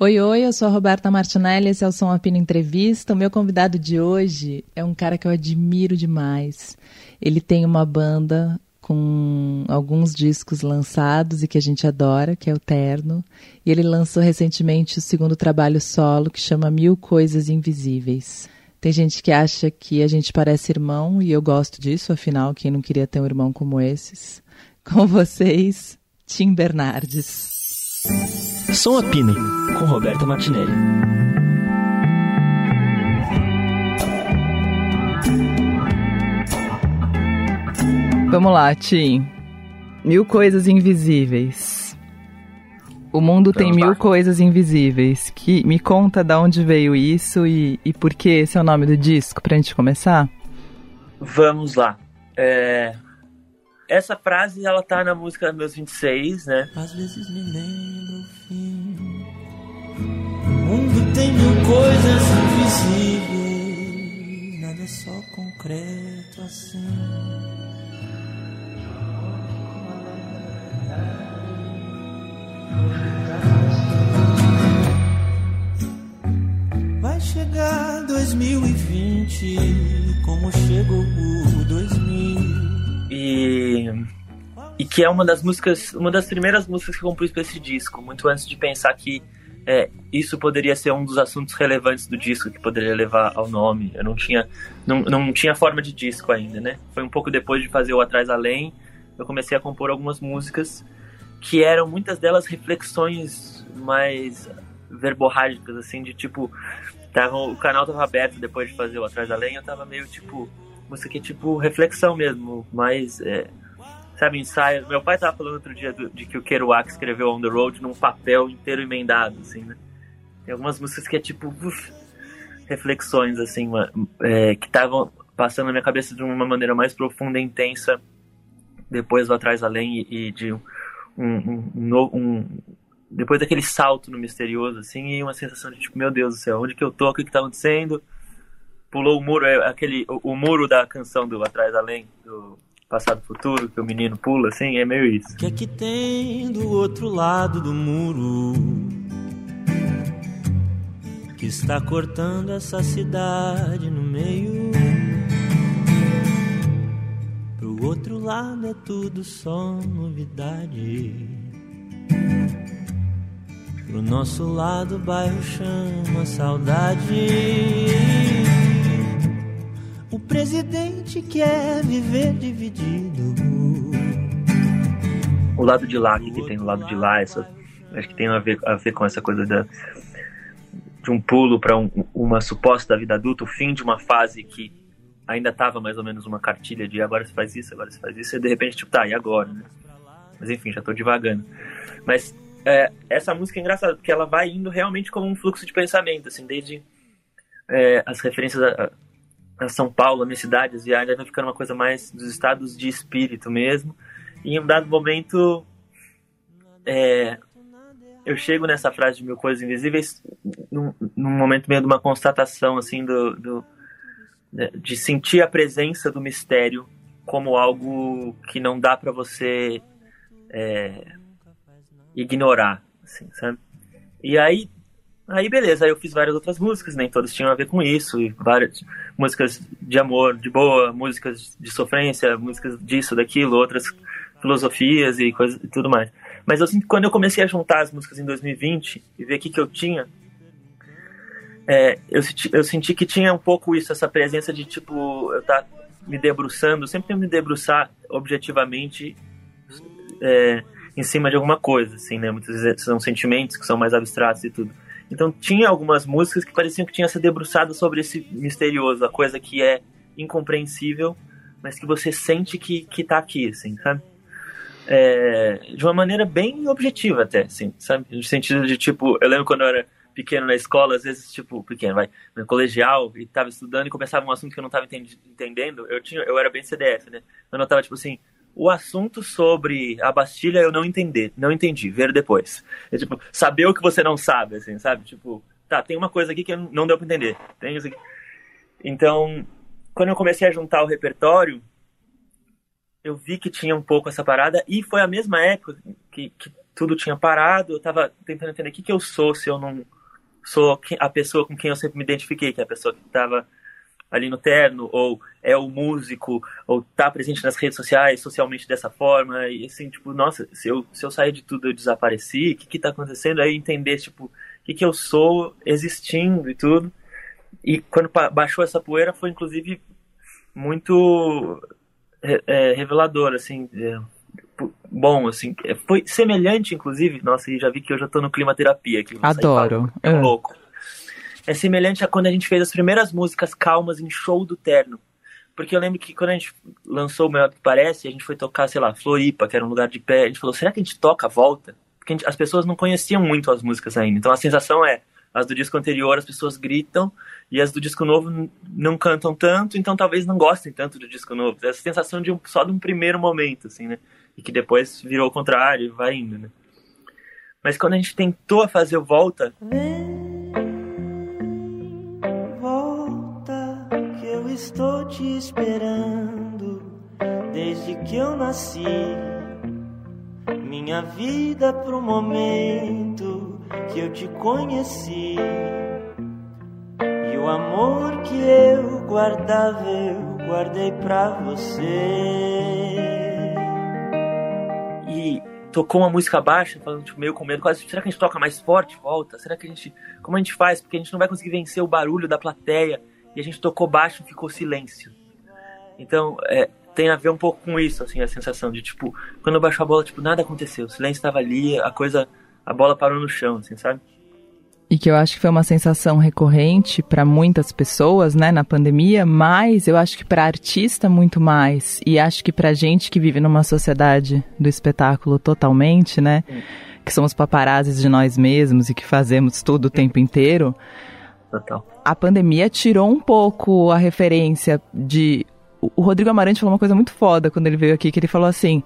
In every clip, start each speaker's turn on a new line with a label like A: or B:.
A: Oi, oi, eu sou a Roberta Martinelli, esse é o Som Apino Entrevista. O meu convidado de hoje é um cara que eu admiro demais. Ele tem uma banda com alguns discos lançados e que a gente adora, que é o Terno. E ele lançou recentemente o segundo trabalho solo, que chama Mil Coisas Invisíveis. Tem gente que acha que a gente parece irmão e eu gosto disso, afinal, quem não queria ter um irmão como esses? Com vocês, Tim Bernardes.
B: Som a Pino, com Roberta Martinelli.
A: Vamos lá, Tim. Mil coisas invisíveis. O mundo Vamos tem mil lá. coisas invisíveis. Que me conta de onde veio isso e, e por que esse é o nome do disco, pra gente começar?
C: Vamos lá. É, essa frase, ela tá na música Meus 26, né? Às vezes me lembro o fim.
D: O mundo tem mil coisas invisíveis. Nada é só concreto assim. Vai chegar 2020, como chegou o 2000.
C: E, e que é uma das músicas, uma das primeiras músicas que eu compus para esse disco, muito antes de pensar que é, isso poderia ser um dos assuntos relevantes do disco que poderia levar ao nome. Eu não tinha, não, não tinha forma de disco ainda, né? Foi um pouco depois de fazer o Atrás Além, eu comecei a compor algumas músicas que eram muitas delas reflexões mais verborrágicas, assim, de tipo, tava, o canal tava aberto depois de fazer o Atrás Além, eu tava meio tipo música que é tipo reflexão mesmo, mais. É, sabe, ensaio. Meu pai tava falando outro dia do, de que o Kerouac escreveu On the Road num papel inteiro emendado, assim, né? Tem algumas músicas que é tipo. Uf, reflexões, assim, é, que estavam passando na minha cabeça de uma maneira mais profunda e intensa depois do Atrás Além e, e de um, um, um, um, depois daquele salto no misterioso, assim, e uma sensação de tipo, meu Deus do céu, onde que eu tô, o que que tá acontecendo? Pulou o muro, é aquele o, o, muro da canção do Atrás Além, do Passado Futuro, que o menino pula, assim, é meio isso.
D: O que é que tem do outro lado do muro? Que está cortando essa cidade no meio. Pro outro lado é tudo só novidade. Pro nosso lado o bairro chama saudade. O presidente quer viver dividido.
C: O lado de lá, o que, que tem no lado de lá? Essa, acho que tem a ver, a ver com essa coisa da, de um pulo para um, uma suposta vida adulta, o fim de uma fase que ainda estava mais ou menos uma cartilha de agora você faz isso, agora você faz isso, e de repente, tipo, tá, e agora? Né? Mas enfim, já estou divagando. Mas é, essa música é engraçada, porque ela vai indo realmente como um fluxo de pensamento, assim, desde é, as referências a, a São Paulo, a minha cidade, as viagens, vai ficando uma coisa mais dos estados de espírito mesmo. E em um dado momento, é, eu chego nessa frase de mil coisas invisíveis num, num momento meio de uma constatação, assim, do, do, né, de sentir a presença do mistério como algo que não dá para você é, ignorar, assim, sabe? E aí Aí beleza, aí eu fiz várias outras músicas, nem todas tinham a ver com isso, e várias músicas de amor, de boa, músicas de sofrência, músicas disso, daquilo, outras filosofias e coisas e tudo mais. Mas eu quando eu comecei a juntar as músicas em 2020 e ver o que, que eu tinha, é, eu, eu senti que tinha um pouco isso, essa presença de tipo, eu tá me debruçando, sempre me debruçar objetivamente é, em cima de alguma coisa, assim, né? Muitas vezes são sentimentos que são mais abstratos e tudo. Então tinha algumas músicas que pareciam que tinha se debruçado sobre esse misterioso, a coisa que é incompreensível, mas que você sente que, que tá aqui, assim, sabe? É, de uma maneira bem objetiva até, assim, sabe? No sentido de, tipo, eu lembro quando eu era pequeno na escola, às vezes, tipo, pequeno, vai, no colegial, e tava estudando e começava um assunto que eu não tava entendendo, eu tinha, eu era bem CDF, né? Eu notava, tipo assim, o assunto sobre a Bastilha eu não entendi, não entendi, ver depois. É tipo, saber o que você não sabe, assim, sabe? Tipo, tá, tem uma coisa aqui que não deu pra entender. Tem isso aqui. Então, quando eu comecei a juntar o repertório, eu vi que tinha um pouco essa parada e foi a mesma época que, que tudo tinha parado, eu tava tentando entender o que, que eu sou se eu não sou a pessoa com quem eu sempre me identifiquei, que é a pessoa que estava ali no terno, ou é o músico, ou tá presente nas redes sociais, socialmente dessa forma, e assim, tipo, nossa, se eu, se eu sair de tudo, eu desapareci, o que que tá acontecendo? Aí entender, tipo, o que que eu sou existindo e tudo. E quando baixou essa poeira foi, inclusive, muito é, é, revelador, assim, é, bom, assim, é, foi semelhante, inclusive, nossa, e já vi que eu já tô no clima terapia aqui.
A: Adoro.
C: É um louco é semelhante a quando a gente fez as primeiras músicas calmas em show do Terno. Porque eu lembro que quando a gente lançou o Melhor Que Parece, a gente foi tocar, sei lá, Floripa, que era um lugar de pé, a gente falou, será que a gente toca a volta? Porque gente, as pessoas não conheciam muito as músicas ainda. Então a sensação é, as do disco anterior as pessoas gritam, e as do disco novo não cantam tanto, então talvez não gostem tanto do disco novo. Essa sensação de um, só de um primeiro momento, assim, né? E que depois virou o contrário e vai indo, né? Mas quando a gente tentou fazer o Volta...
D: estou te esperando desde que eu nasci. Minha vida pro momento que eu te conheci. E o amor que eu guardava, eu guardei pra você.
C: E tocou uma música baixa, falando tipo, meio com medo, quase, será que a gente toca mais forte, volta? Será que a gente, como a gente faz? Porque a gente não vai conseguir vencer o barulho da plateia e a gente tocou baixo e ficou silêncio. Então, é, tem a ver um pouco com isso, assim, a sensação de, tipo, quando eu baixo a bola, tipo, nada aconteceu, o silêncio estava ali, a coisa, a bola parou no chão, assim, sabe?
A: E que eu acho que foi uma sensação recorrente para muitas pessoas, né, na pandemia, mas eu acho que para artista muito mais. E acho que para gente que vive numa sociedade do espetáculo totalmente, né, que somos paparazes de nós mesmos e que fazemos tudo o tempo inteiro,
C: Total.
A: A pandemia tirou um pouco a referência de. O Rodrigo Amarante falou uma coisa muito foda quando ele veio aqui, que ele falou assim: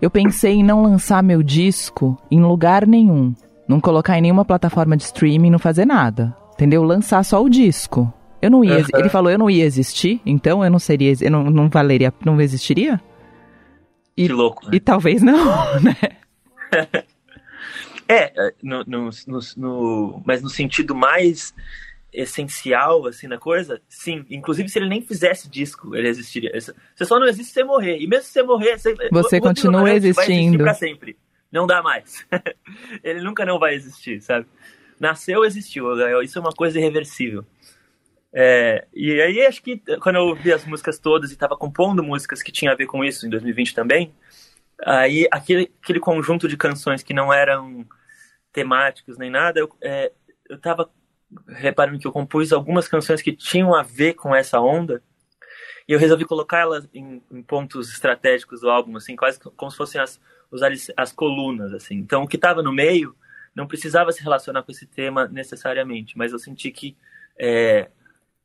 A: Eu pensei em não lançar meu disco em lugar nenhum. Não colocar em nenhuma plataforma de streaming, não fazer nada. Entendeu? Lançar só o disco. Eu não ia. Uhum. Ele falou, eu não ia existir, então eu não seria. Eu não, não valeria. Não existiria?
C: E, que louco. Né?
A: E talvez não, né?
C: é, no, no, no, no, mas no sentido mais essencial, assim, na coisa, sim. Inclusive, se ele nem fizesse disco, ele existiria. Você só não existe se você morrer. E mesmo se você morrer, você,
A: você continua existindo.
C: para sempre. Não dá mais. ele nunca não vai existir, sabe? Nasceu, existiu. Isso é uma coisa irreversível. É, e aí, acho que quando eu ouvi as músicas todas e estava compondo músicas que tinham a ver com isso em 2020 também, aí aquele, aquele conjunto de canções que não eram temáticos nem nada, eu, é, eu tava reparando que eu compus algumas canções que tinham a ver com essa onda e eu resolvi colocar elas em, em pontos estratégicos do álbum, assim, quase como se fossem as, as, as colunas, assim. Então, o que estava no meio não precisava se relacionar com esse tema necessariamente, mas eu senti que é,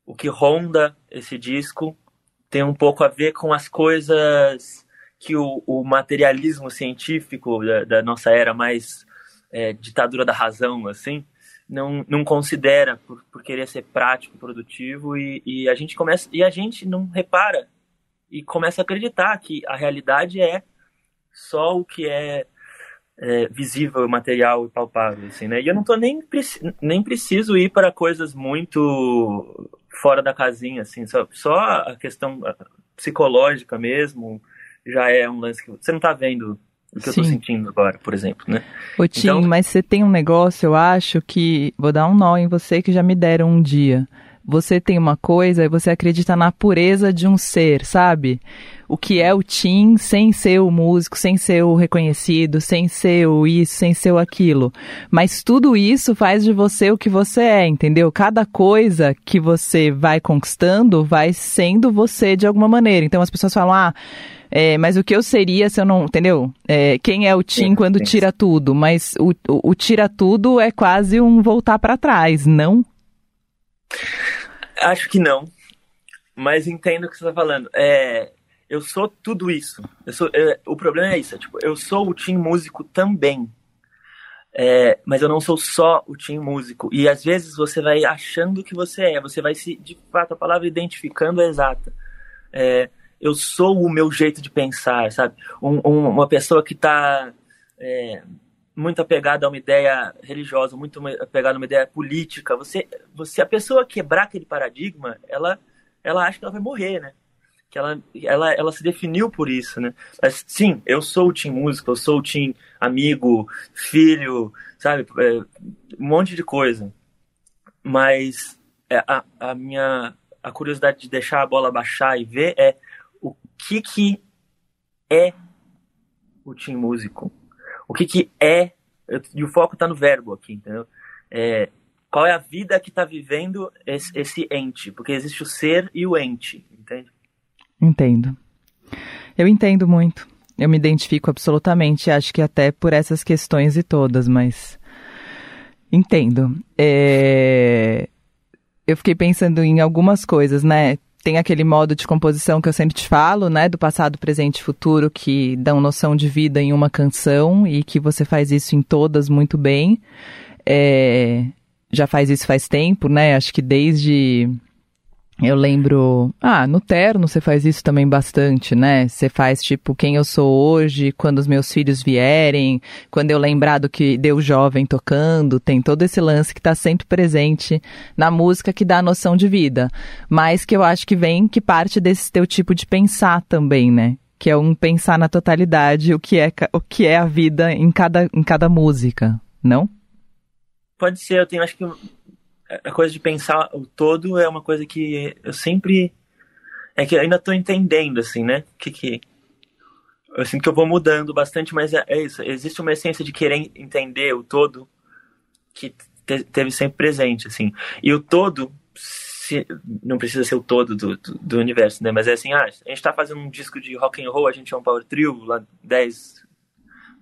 C: o que ronda esse disco tem um pouco a ver com as coisas que o, o materialismo científico da, da, nossa era mais é, ditadura da razão, assim, não, não considera por, por querer ser prático, produtivo e, e a gente começa e a gente não repara e começa a acreditar que a realidade é só o que é, é visível, material e palpável, assim, né? E eu não tô nem, nem preciso ir para coisas muito fora da casinha, assim, só, só a questão psicológica mesmo já é um lance que você não tá vendo o que Sim. eu tô sentindo agora, por exemplo, né?
A: Ô Tim, então... mas você tem um negócio, eu acho, que vou dar um nó em você que já me deram um dia. Você tem uma coisa e você acredita na pureza de um ser, sabe? O que é o Tim sem ser o músico, sem ser o reconhecido, sem ser o isso, sem ser o aquilo. Mas tudo isso faz de você o que você é, entendeu? Cada coisa que você vai conquistando vai sendo você de alguma maneira. Então as pessoas falam, ah, é, mas o que eu seria se eu não. Entendeu? É, quem é o Tim quando tira tudo? Mas o, o, o, tira tudo é quase um voltar para trás, não?
C: Acho que não. Mas entendo o que você está falando. É, eu sou tudo isso. Eu sou, é, o problema é isso. É, tipo, eu sou o Tim músico também. É, mas eu não sou só o Tim músico. E às vezes você vai achando que você é. Você vai se, de fato, a palavra identificando é exata. É, eu sou o meu jeito de pensar, sabe? Um, um, uma pessoa que está é, muito apegado a uma ideia religiosa, muito apegado a uma ideia política. Você, você a pessoa quebrar aquele paradigma, ela, ela acha que ela vai morrer, né? Que ela, ela, ela se definiu por isso, né? Mas sim, eu sou o team música, eu sou o team amigo, filho, sabe? É, um monte de coisa. Mas é, a, a minha a curiosidade de deixar a bola baixar e ver é o que que é o team músico o que, que é, e o foco está no verbo aqui, entendeu? É, qual é a vida que está vivendo esse, esse, ente, porque existe o ser e o ente, entende?
A: Entendo. Eu entendo muito. Eu me identifico absolutamente, acho que até por essas questões e todas, mas entendo. É... Eu fiquei pensando em algumas coisas, né? Tem aquele modo de composição que eu sempre te falo, né, do passado, presente e futuro, que dão noção de vida em uma canção e que você faz isso em todas muito bem. É, já faz isso faz tempo, né? Acho que desde eu lembro. Ah, no Terno você faz isso também bastante, né? Você faz tipo quem eu sou hoje, quando os meus filhos vierem, quando eu lembrar do que deu jovem tocando. Tem todo esse lance que está sempre presente na música que dá a noção de vida. Mas que eu acho que vem, que parte desse teu tipo de pensar também, né? Que é um pensar na totalidade, o que é, o que é a vida em cada, em cada música, não?
C: Pode ser, eu tenho acho que a coisa de pensar o todo é uma coisa que eu sempre é que ainda estou entendendo assim, né? Que que eu sinto que eu vou mudando bastante, mas é, é isso. Existe uma essência de querer entender o todo que te, teve sempre presente, assim. E o todo se, não precisa ser o todo do, do, do, universo, né? Mas é assim, ah, a gente está fazendo um disco de rock and roll, a gente é um power trio lá 10,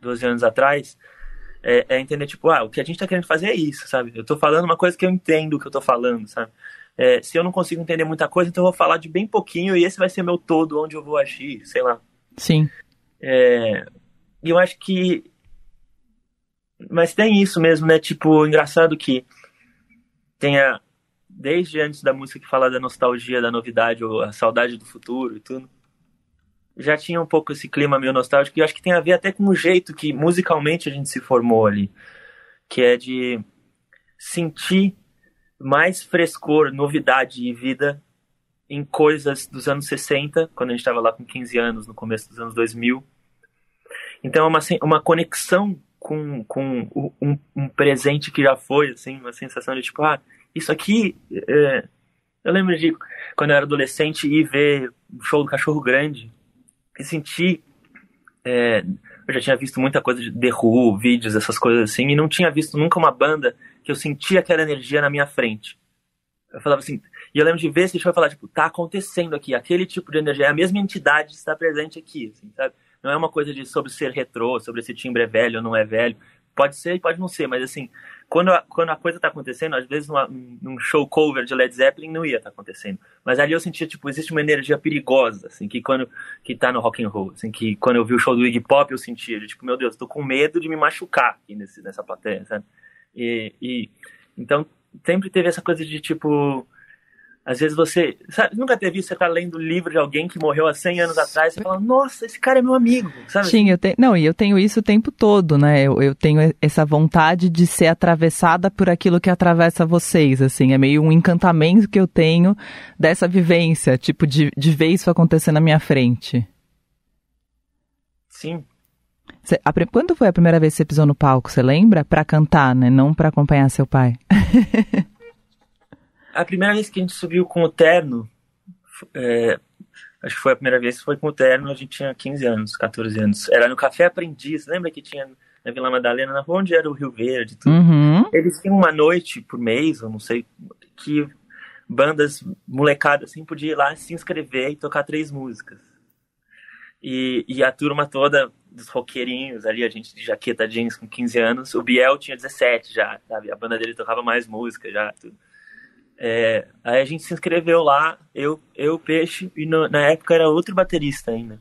C: 12 anos atrás é, é, entender, tipo, ah, o que a gente tá querendo fazer é isso, sabe? Eu tô falando uma coisa que eu entendo o que eu tô falando, sabe? É, se eu não consigo entender muita coisa, então eu vou falar de bem pouquinho e esse vai ser meu todo, onde eu vou agir, sei lá.
A: Sim.
C: É, e eu acho que. Mas tem isso mesmo, né? Tipo, engraçado que tenha. Desde antes da música que fala da nostalgia, da novidade, ou a saudade do futuro e tudo já tinha um pouco esse clima meio nostálgico e acho que tem a ver até com o jeito que musicalmente a gente se formou ali, que é de sentir mais frescor, novidade e vida em coisas dos anos 60, quando a gente estava lá com 15 anos, no começo dos anos 2000. Então é uma, uma conexão com, com um, um presente que já foi, assim, uma sensação de tipo, ah, isso aqui. É... Eu lembro de quando eu era adolescente ir ver o show do Cachorro Grande sentir. É, eu já tinha visto muita coisa de The Who, vídeos, essas coisas assim, e não tinha visto nunca uma banda que eu sentia aquela energia na minha frente. Eu falava assim, e eu lembro de ver esse show e falar, tipo, tá acontecendo aqui, aquele tipo de energia, é a mesma entidade está presente aqui, assim, sabe? Não é uma coisa de sobre ser retrô, sobre esse timbre é velho ou não é velho. Pode ser e pode não ser, mas assim, quando a, quando a coisa tá acontecendo, às vezes numa, num show cover de Led Zeppelin não ia estar tá acontecendo. Mas ali eu sentia, tipo, existe uma energia perigosa, assim, que quando, que tá no rock and roll, assim, que quando eu vi o show do Iggy Pop eu sentia, tipo, meu Deus, tô com medo de me machucar aqui nesse, nessa plateia, sabe? E, e, então, sempre teve essa coisa de, tipo, às vezes você. Sabe, nunca teve isso, você tá lendo o livro de alguém que morreu há 100 anos atrás e fala, nossa, esse cara é meu amigo, sabe?
A: Sim, eu tenho. Não, e eu tenho isso o tempo todo, né? Eu, eu tenho essa vontade de ser atravessada por aquilo que atravessa vocês, assim. É meio um encantamento que eu tenho dessa vivência, tipo, de, de ver isso acontecer na minha frente.
C: Sim.
A: Cê, a, quando foi a primeira vez que você pisou no palco, você lembra? Pra cantar, né? Não pra acompanhar seu pai.
C: A primeira vez que a gente subiu com o terno, é, acho que foi a primeira vez que foi com o terno, a gente tinha 15 anos, 14 anos. Era no Café Aprendiz, lembra que tinha na Vila Madalena, na rua onde era o Rio Verde tudo.
A: Uhum.
C: Eles tinham uma noite por mês, eu não sei, que bandas molecadas assim podia ir lá se inscrever e tocar três músicas. E, e a turma toda dos roqueirinhos ali, a gente de jaqueta jeans com 15 anos, o Biel tinha 17 já, sabe? A banda dele tocava mais música já, tudo. É, aí a gente se inscreveu lá, eu, eu Peixe, e no, na época era outro baterista ainda.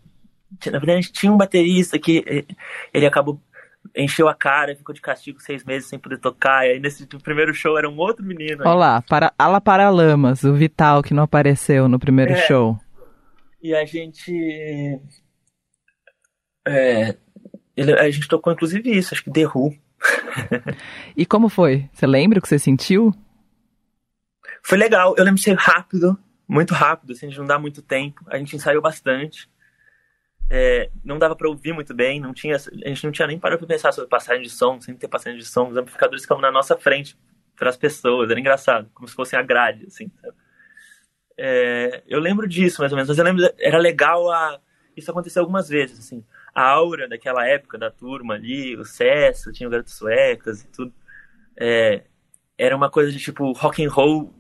C: Na verdade, a gente tinha um baterista que ele acabou, encheu a cara, ficou de castigo seis meses sem poder tocar. E aí nesse primeiro show era um outro menino.
A: Olha lá, para, Ala Paralamas, o Vital que não apareceu no primeiro é, show.
C: E a gente. É, ele, a gente tocou inclusive isso, acho que The
A: e como foi? Você lembra o que você sentiu?
C: Foi legal, eu lembro de ser rápido, muito rápido, assim, de não dar muito tempo. A gente ensaiou bastante. É, não dava para ouvir muito bem, não tinha, a gente não tinha nem parado para pensar sobre passagem de som, sem ter passagem de som, os amplificadores ficavam na nossa frente para as pessoas, era engraçado, como se fossem a grade, assim. É, eu lembro disso, mais ou menos, mas eu lembro, era legal a, isso aconteceu algumas vezes, assim, a aura daquela época da turma ali, o Cesso, tinha o Garoto Suecas e tudo, é, era uma coisa de tipo, rock and roll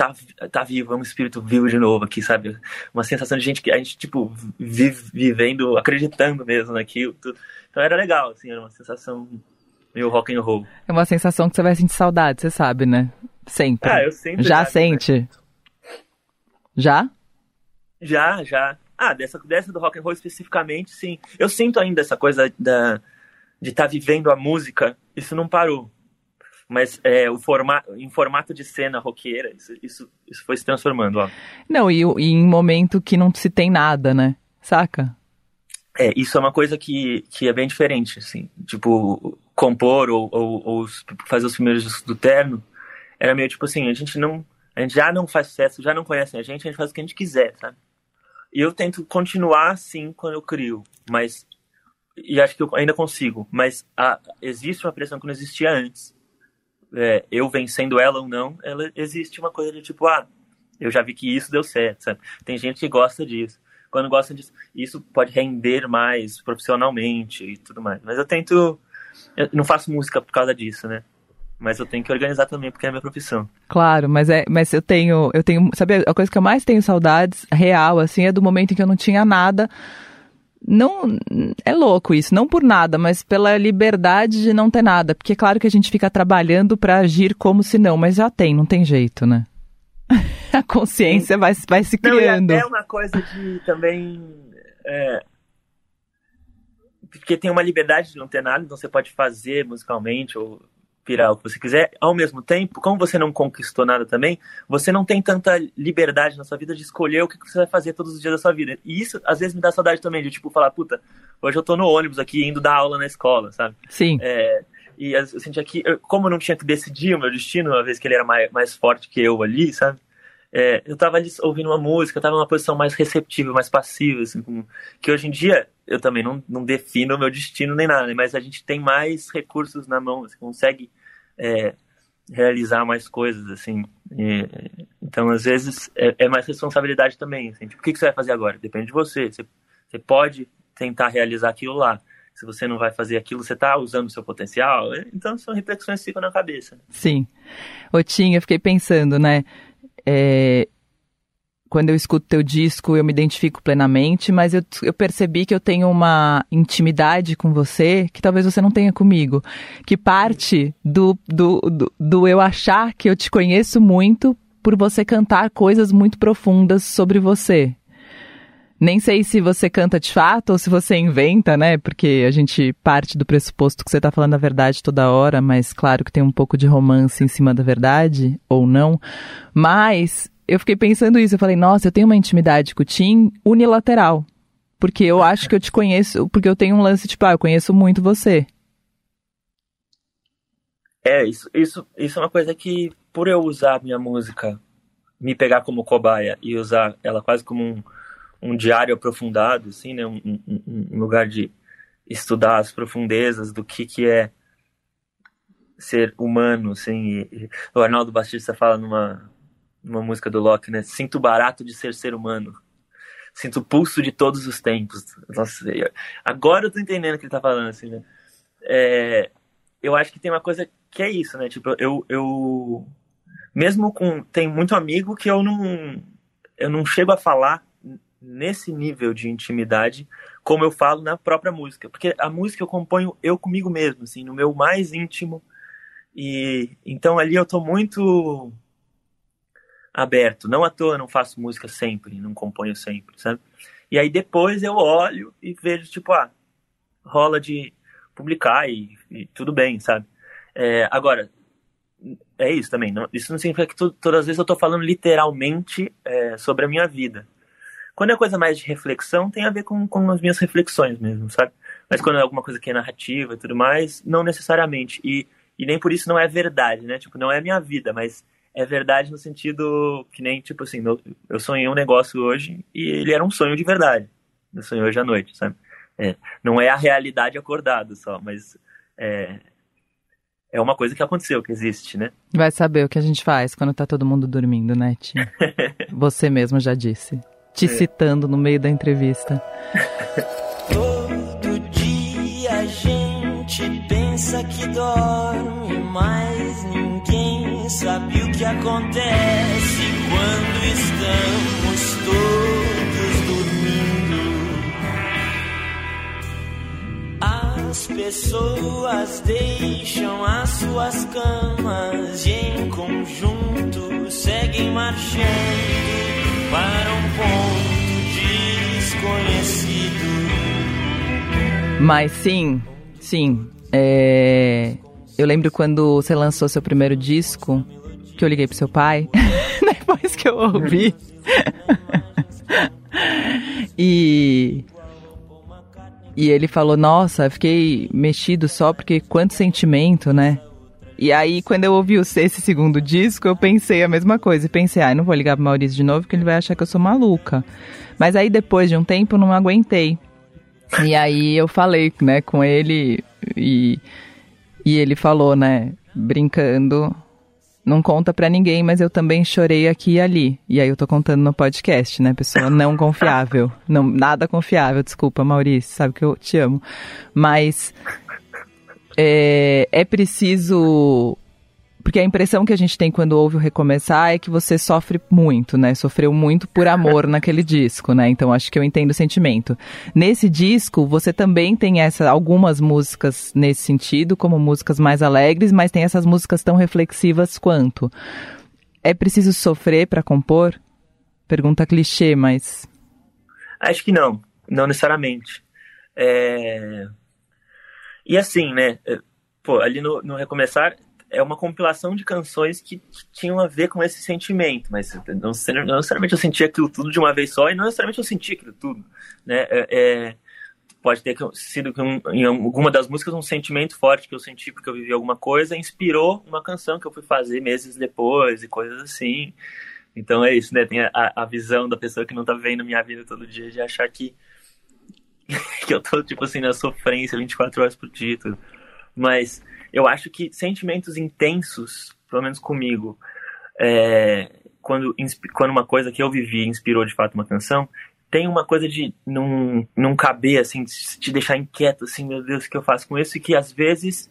C: tá, tá vivo, é um espírito vivo de novo aqui, sabe? Uma sensação de gente que a gente, tipo, vive, vivendo, acreditando mesmo naquilo. Tudo. Então era legal, assim, era uma sensação meio rock and roll.
A: É uma sensação que você vai sentir saudade, você sabe, né? Sempre.
C: Ah, eu sempre.
A: Já, sente? Né? Já?
C: Já, já. Ah, dessa, dessa do rock and roll especificamente, sim. Eu sinto ainda essa coisa da, de estar tá vivendo a música, isso não parou mas é, o formato, em formato de cena roqueira, isso, isso, isso foi se transformando, ó.
A: Não, e, e em momento que não se tem nada, né? Saca?
C: É, isso é uma coisa que, que é bem diferente, assim. Tipo, compor ou, ou, ou fazer os primeiros discos do Terno era meio tipo assim, a gente não... A gente já não faz sucesso, já não conhecem a gente, a gente faz o que a gente quiser, sabe? E eu tento continuar assim quando eu crio, mas... E acho que eu ainda consigo, mas a, existe uma pressão que não existia antes é, eu vencendo ela ou não, ela existe uma coisa de tipo, ah, eu já vi que isso deu certo, sabe? Tem gente que gosta disso. Quando gosta disso, isso pode render mais profissionalmente e tudo mais. Mas eu tento. Eu não faço música por causa disso, né? Mas eu tenho que organizar também, porque é a minha profissão.
A: Claro, mas é, mas eu tenho, eu tenho, sabe, a coisa que eu mais tenho saudades real, assim, é do momento em que eu não tinha nada não é louco isso, não por nada, mas pela liberdade de não ter nada, porque é claro que a gente fica trabalhando para agir como se não, mas já tem, não tem jeito, né? a consciência vai, vai se criando.
C: Não, até uma coisa de também é, porque tem uma liberdade de não ter nada, então você pode fazer musicalmente ou virar o que você quiser. Ao mesmo tempo, como você não conquistou nada também, você não tem tanta liberdade na sua vida de escolher o que você vai fazer todos os dias da sua vida. E isso, às vezes, me dá saudade também, de tipo, falar, puta, hoje eu tô no ônibus aqui indo dar aula na escola, sabe?
A: Sim.
C: É, e eu sentia que, como eu não tinha que decidir o meu destino, uma vez que ele era mais, mais forte que eu ali, sabe? É, eu tava ali ouvindo uma música, eu tava numa posição mais receptiva, mais passiva, assim, como, que hoje em dia eu também não, não defino o meu destino nem nada, mas a gente tem mais recursos na mão, você consegue é, realizar mais coisas, assim. E, então, às vezes, é, é, mais responsabilidade também. Assim. Tipo, o que, que você vai fazer agora? Depende de você. você. Você pode tentar realizar aquilo lá. Se você não vai fazer aquilo, você está usando o seu potencial. Então, são reflexões que ficam na cabeça.
A: Sim. Otinho, eu fiquei pensando, né? É, quando eu escuto teu disco, eu me identifico plenamente, mas eu, eu, percebi que eu tenho uma intimidade com você que talvez você não tenha comigo. Que parte do, do, do, do eu achar que eu te conheço muito por você cantar coisas muito profundas sobre você. Nem sei se você canta de fato ou se você inventa, né? Porque a gente parte do pressuposto que você está falando a verdade toda hora, mas claro que tem um pouco de romance em cima da verdade, ou não. Mas eu fiquei pensando isso. Eu falei, nossa, eu tenho uma intimidade com o Tim unilateral. Porque eu acho que eu te conheço, porque eu tenho um lance tipo, ah, eu conheço muito você.
C: É, isso, isso, isso é uma coisa que, por eu usar minha música, me pegar como cobaia e usar ela quase como um, um diário aprofundado, assim, né? Um, um, um, lugar de estudar as profundezas do que, que é ser humano, assim. E, o Arnaldo Batista fala numa, uma música do Locke, né? Sinto barato de ser ser humano. Sinto o pulso de todos os tempos. Nossa, agora eu tô entendendo o que ele tá falando, assim, né? É, eu acho que tem uma coisa que é isso, né? Tipo, eu, eu mesmo com tem muito amigo que eu não eu não chego a falar nesse nível de intimidade como eu falo na própria música, porque a música eu componho eu comigo mesmo, assim, no meu mais íntimo. E então ali eu tô muito aberto. Não à toa não faço música sempre, não componho sempre, sabe? E aí depois eu olho e vejo, tipo, ah, rola de publicar e, e tudo bem, sabe? É, agora, é isso também. Não, isso não significa que tu, todas as vezes eu tô falando literalmente é, sobre a minha vida. Quando é coisa mais de reflexão, tem a ver com, com as minhas reflexões mesmo, sabe? Mas quando é alguma coisa que é narrativa e tudo mais, não necessariamente. E, e nem por isso não é verdade, né? Tipo, não é minha vida, mas é verdade no sentido que nem, tipo assim, eu sonhei um negócio hoje e ele era um sonho de verdade. Eu sonhei hoje à noite, sabe? É, não é a realidade acordada só, mas é, é uma coisa que aconteceu, que existe, né?
A: Vai saber o que a gente faz quando tá todo mundo dormindo, né, Tia? Você mesmo já disse. Te é. citando no meio da entrevista.
D: pensa que dorme, mas ninguém sabe o que acontece quando estamos todos dormindo. As pessoas deixam as suas camas e em conjunto seguem marchando para um ponto desconhecido.
A: Mas sim, sim, é... Eu lembro quando você lançou seu primeiro disco, que eu liguei pro seu pai, depois que eu ouvi. e. E ele falou: Nossa, fiquei mexido só porque quanto sentimento, né? E aí, quando eu ouvi esse segundo disco, eu pensei a mesma coisa. E pensei, ah, não vou ligar pro Maurício de novo, porque ele vai achar que eu sou maluca. Mas aí, depois de um tempo, não aguentei. E aí eu falei, né, com ele e, e ele falou, né, brincando, não conta para ninguém, mas eu também chorei aqui e ali. E aí eu tô contando no podcast, né, pessoa não confiável, não nada confiável, desculpa, Maurício, sabe que eu te amo. Mas é, é preciso porque a impressão que a gente tem quando ouve o Recomeçar é que você sofre muito, né? Sofreu muito por amor naquele disco, né? Então acho que eu entendo o sentimento. Nesse disco, você também tem essa, algumas músicas nesse sentido, como músicas mais alegres, mas tem essas músicas tão reflexivas quanto. É preciso sofrer para compor? Pergunta clichê, mas.
C: Acho que não. Não necessariamente. É... E assim, né? Pô, ali no, no Recomeçar é uma compilação de canções que tinham a ver com esse sentimento, mas não, necessariamente eu sentia aquilo tudo de uma vez só e não necessariamente eu sentia aquilo tudo, né? É, é, pode ter sido que um, em alguma das músicas um sentimento forte que eu senti porque eu vivi alguma coisa inspirou uma canção que eu fui fazer meses depois e coisas assim. Então é isso, né? Tem a, a visão da pessoa que não tá vendo minha vida todo dia de achar que que eu tô tipo assim na sofrência 24 horas por dia, tudo. mas eu acho que sentimentos intensos, pelo menos comigo, é, quando, quando uma coisa que eu vivi inspirou de fato uma canção, tem uma coisa de não, não caber, assim, te deixar inquieto, assim, meu Deus, o que eu faço com isso? E que às vezes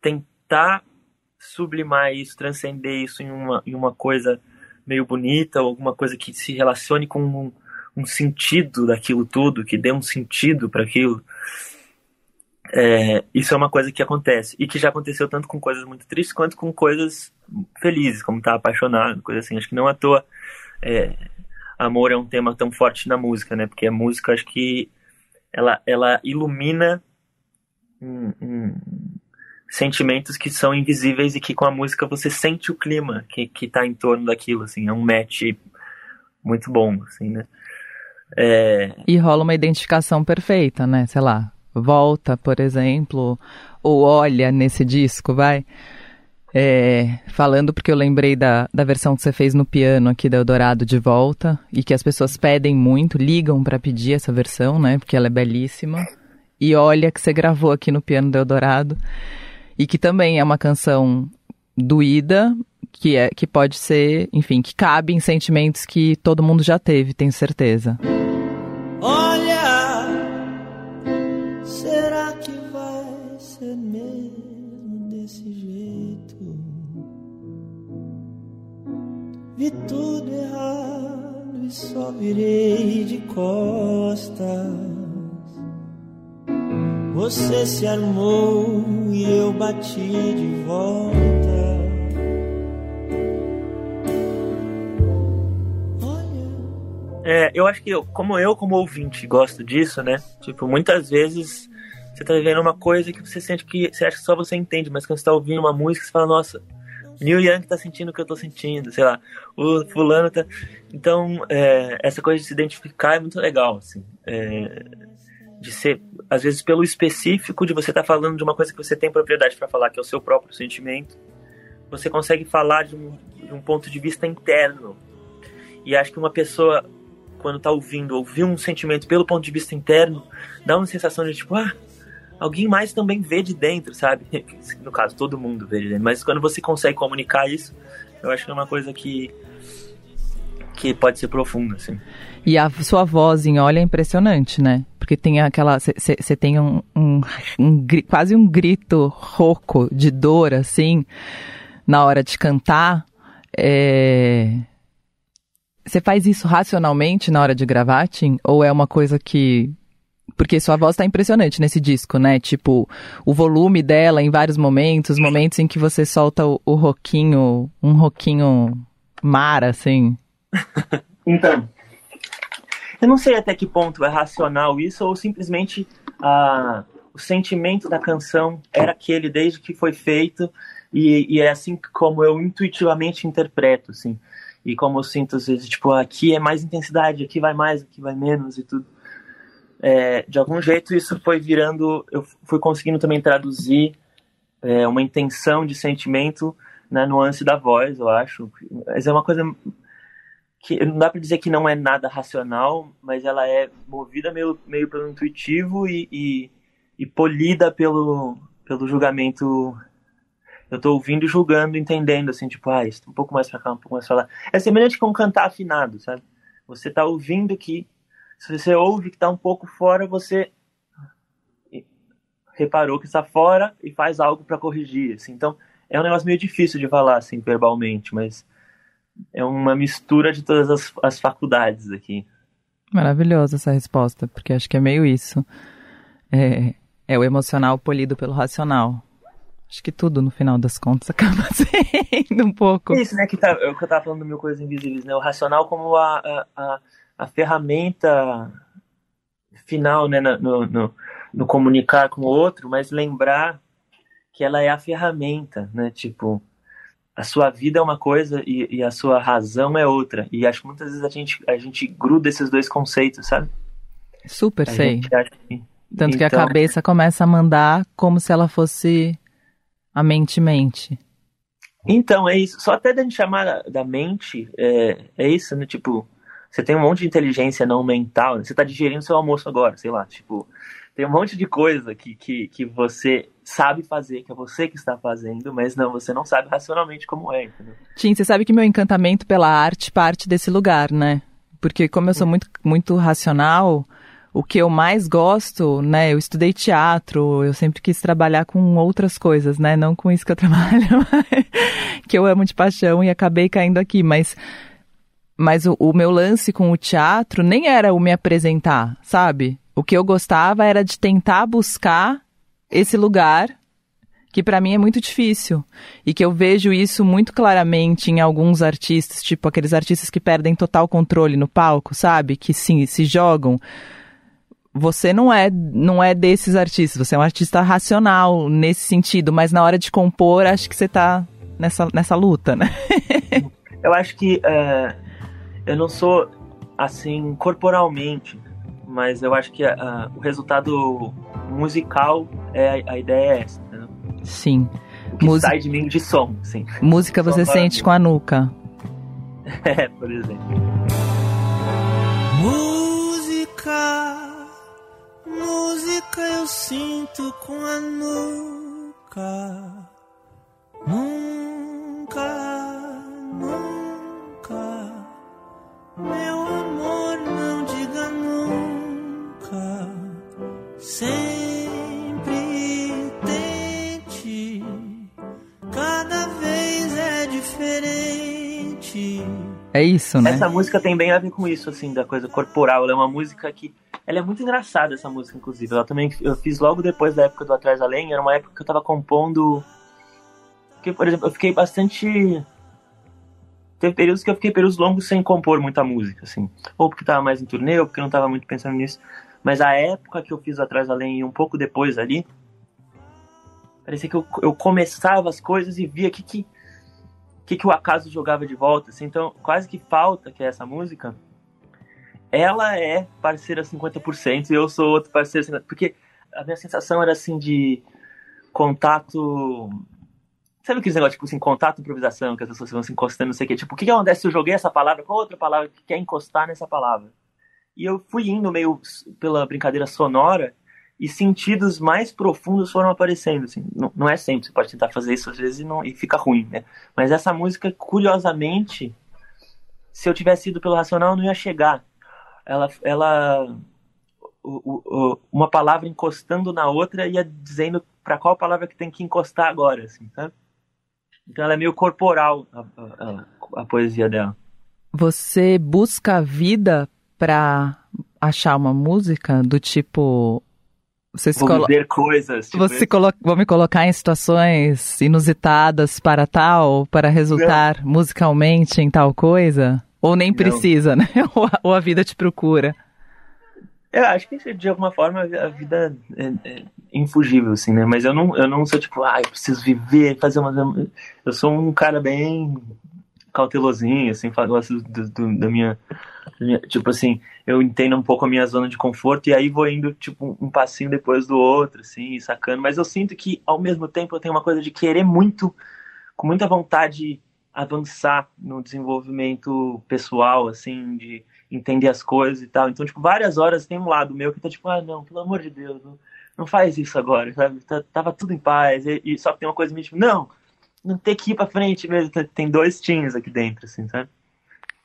C: tentar sublimar isso, transcender isso em uma, em uma coisa meio bonita, alguma coisa que se relacione com um, um sentido daquilo tudo, que dê um sentido para aquilo. É, isso é uma coisa que acontece e que já aconteceu tanto com coisas muito tristes quanto com coisas felizes, como estar tá apaixonado, coisa assim. Acho que não à toa é, amor é um tema tão forte na música, né? Porque a música, acho que ela, ela ilumina um, um, sentimentos que são invisíveis e que com a música você sente o clima que, que tá em torno daquilo, assim. É um match muito bom, assim, né?
A: É... E rola uma identificação perfeita, né? Sei lá, Volta, por exemplo, ou Olha nesse disco, vai? É, falando porque eu lembrei da, da versão que você fez no piano aqui da Eldorado de volta e que as pessoas pedem muito, ligam para pedir essa versão, né? Porque ela é belíssima. E olha que você gravou aqui no piano do Eldorado e que também é uma canção doída, que é que pode ser, enfim, que cabe em sentimentos que todo mundo já teve, tenho certeza.
D: Vi tudo errado e só virei de costas. Você se armou e eu bati de volta.
C: É, eu acho que eu, como eu, como ouvinte, gosto disso, né? Tipo, muitas vezes você tá vivendo uma coisa que você sente que você acha que só você entende, mas quando você tá ouvindo uma música, você fala, nossa, Neil Young tá sentindo o que eu tô sentindo, sei lá, o fulano tá... Então, é, essa coisa de se identificar é muito legal, assim. É, de ser, às vezes, pelo específico de você tá falando de uma coisa que você tem propriedade para falar, que é o seu próprio sentimento, você consegue falar de um, de um ponto de vista interno. E acho que uma pessoa, quando está ouvindo, ouvir um sentimento pelo ponto de vista interno, dá uma sensação de tipo, ah, alguém mais também vê de dentro, sabe? No caso, todo mundo vê de dentro. Mas quando você consegue comunicar isso, eu acho que é uma coisa que que pode ser profunda, assim.
A: E a sua voz em olha é impressionante, né? Porque tem aquela. Você tem um, um, um, quase um grito rouco de dor, assim, na hora de cantar. Você faz isso racionalmente na hora de gravar, Tim? Ou é uma coisa que. Porque sua voz tá impressionante nesse disco, né? Tipo, o volume dela em vários momentos, momentos em que você solta o, o roquinho, um roquinho mar, assim.
C: então, eu não sei até que ponto é racional isso ou simplesmente ah, o sentimento da canção era aquele desde que foi feito e, e, é assim como eu intuitivamente interpreto, assim. E como eu sinto às vezes, tipo, aqui é mais intensidade, aqui vai mais, aqui vai menos e tudo. É, de algum jeito isso foi virando, eu fui conseguindo também traduzir é, uma intenção de sentimento na nuance da voz, eu acho. Mas é uma coisa que não dá para dizer que não é nada racional, mas ela é movida meio, meio pelo intuitivo e, e, e polida pelo, pelo julgamento. Eu tô ouvindo e julgando, entendendo, assim, tipo, ah, isso tá um pouco mais pra cá, um pouco mais pra lá. É semelhante com cantar afinado, sabe? Você tá ouvindo que, se você ouve que tá um pouco fora, você reparou que está fora e faz algo para corrigir, assim. Então, é um negócio meio difícil de falar, assim, verbalmente, mas é uma mistura de todas as, as faculdades aqui.
A: Maravilhosa essa resposta, porque acho que é meio isso. É, é o emocional polido pelo racional. Acho que tudo, no final das contas, acaba sendo um pouco.
C: É isso, né? Que tá, é o que eu tava falando do Mil Coisas Invisíveis, né? O racional como a, a, a, a ferramenta final, né? No, no, no, comunicar com o outro, mas lembrar que ela é a ferramenta, né? Tipo, a sua vida é uma coisa e, e, a sua razão é outra. E acho que muitas vezes a gente, a gente gruda esses dois conceitos, sabe?
A: Super a sei. Que... Tanto então... que a então cabeça começa a mandar como se ela fosse a mente-mente.
C: Então, é isso. Só até da gente chamar da mente, é, é isso, né? Tipo, você tem um monte de inteligência não mental, né? você tá digerindo seu almoço agora, sei lá, tipo, tem um monte de coisa que, que, que você sabe fazer, que é você que está fazendo, mas não, você não sabe racionalmente como é, entendeu?
A: Tim, você sabe que meu encantamento pela arte parte desse lugar, né? Porque como eu sou muito, muito racional, o que eu mais gosto, né? Eu estudei teatro, eu sempre quis trabalhar com outras coisas, né? Não com isso que eu trabalho, que eu amo de paixão e acabei caindo aqui, mas mas o, o meu lance com o teatro nem era o me apresentar, sabe? O que eu gostava era de tentar buscar esse lugar que para mim é muito difícil e que eu vejo isso muito claramente em alguns artistas, tipo aqueles artistas que perdem total controle no palco, sabe? Que sim, se jogam. Você não é não é desses artistas, você é um artista racional nesse sentido, mas na hora de compor, acho que você tá nessa, nessa luta, né?
C: eu acho que uh, eu não sou assim corporalmente mas eu acho que uh, o resultado musical é a, ideia é essa, entendeu?
A: Sim.
C: O que Música... sai de mim de som, sim.
A: Música você sente com a nuca.
C: é, por exemplo.
D: Música, música eu sinto com a nuca. Nunca, nunca, meu amor não diga nunca. Sempre tente, cada vez é diferente.
A: É isso, né?
C: Essa música tem bem a ver com isso, assim, da coisa corporal. Ela é uma música que. Ela é muito engraçada, essa música, inclusive. Ela também. Eu fiz logo depois da época do Atrás Além. Era uma época que eu tava compondo. Que, por exemplo, eu fiquei bastante. Teve períodos que eu fiquei períodos longos sem compor muita música, assim. Ou porque tava mais em turnê, ou porque não tava muito pensando nisso. Mas a época que eu fiz Atrás Além e um pouco depois ali, parecia que eu, eu começava as coisas e via que que, que que o acaso jogava de volta. Assim, então, quase que falta, que é essa música, ela é parceira 50% e eu sou outro parceiro 50%. Porque a minha sensação era assim de contato. Sabe aqueles negócios, tipo assim, contato improvisação, que as pessoas vão se encostando, não sei o quê. Tipo, o que, acontece se eu joguei essa palavra com outra palavra que quer encostar nessa palavra? E eu fui indo meio pela brincadeira sonora e sentidos mais profundos foram aparecendo. Assim. Não, não é sempre, você pode tentar fazer isso às vezes e, não, e fica ruim, né? Mas essa música, curiosamente, se eu tivesse ido pelo racional, não ia chegar. Ela, ela o, o, uma palavra encostando na outra ia dizendo para qual palavra que tem que encostar agora, assim, sabe? Então ela é meio corporal a, a, a poesia dela.
A: Você busca a vida para achar uma música do tipo
C: você Vou colo... coisas.
A: Tipo você colo... Vou me colocar em situações inusitadas para tal, para resultar Não. musicalmente em tal coisa? Ou nem precisa, Não. né? Ou a, vida te procura?
C: Eu acho que de alguma forma a vida é, é infugível, assim, né? Mas eu não, eu não sou tipo, ah, eu preciso viver, fazer uma. Eu sou um cara bem cautelosinho, assim, gosto do, do, da minha Tipo assim, eu entendo um pouco a minha zona de conforto e aí vou indo, tipo, um passinho depois do outro, assim, sacando. Mas eu sinto que, ao mesmo tempo, eu tenho uma coisa de querer muito, com muita vontade, avançar no desenvolvimento pessoal, assim, de entender as coisas e tal. Então, tipo, várias horas tem um lado meu que tá tipo, ah, não, pelo amor de Deus, não, não faz isso agora, sabe? Tá, tava tudo em paz. E, e, só que tem uma coisa meio tipo, não, não tem que ir pra frente mesmo. Tem dois teams aqui dentro, assim, sabe?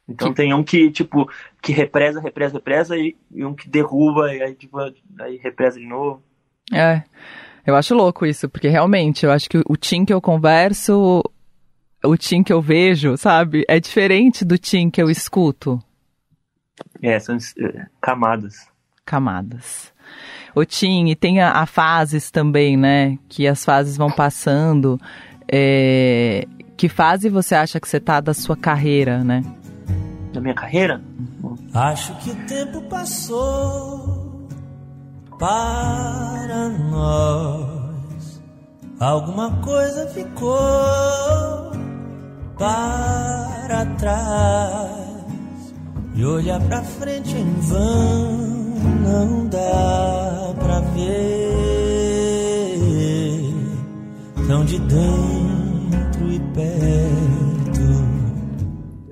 C: Então tem um que, tipo, que represa, represa, represa, e, e um que derruba, e aí, tipo, aí represa de novo.
A: É, eu acho louco isso, porque realmente, eu acho que o Tim que eu converso, o Tim que eu vejo, sabe, é diferente do Tim que eu escuto.
C: É, são é, camadas.
A: Camadas. O Tim, e tem a, a, fases também, né, que as fases vão passando. É, que fase você acha que você tá da sua carreira, né?
C: da minha carreira?
D: Acho que o tempo passou para nós. Alguma coisa ficou para trás. E olhar pra frente em vão não dá pra ver. Tão de dentro e perto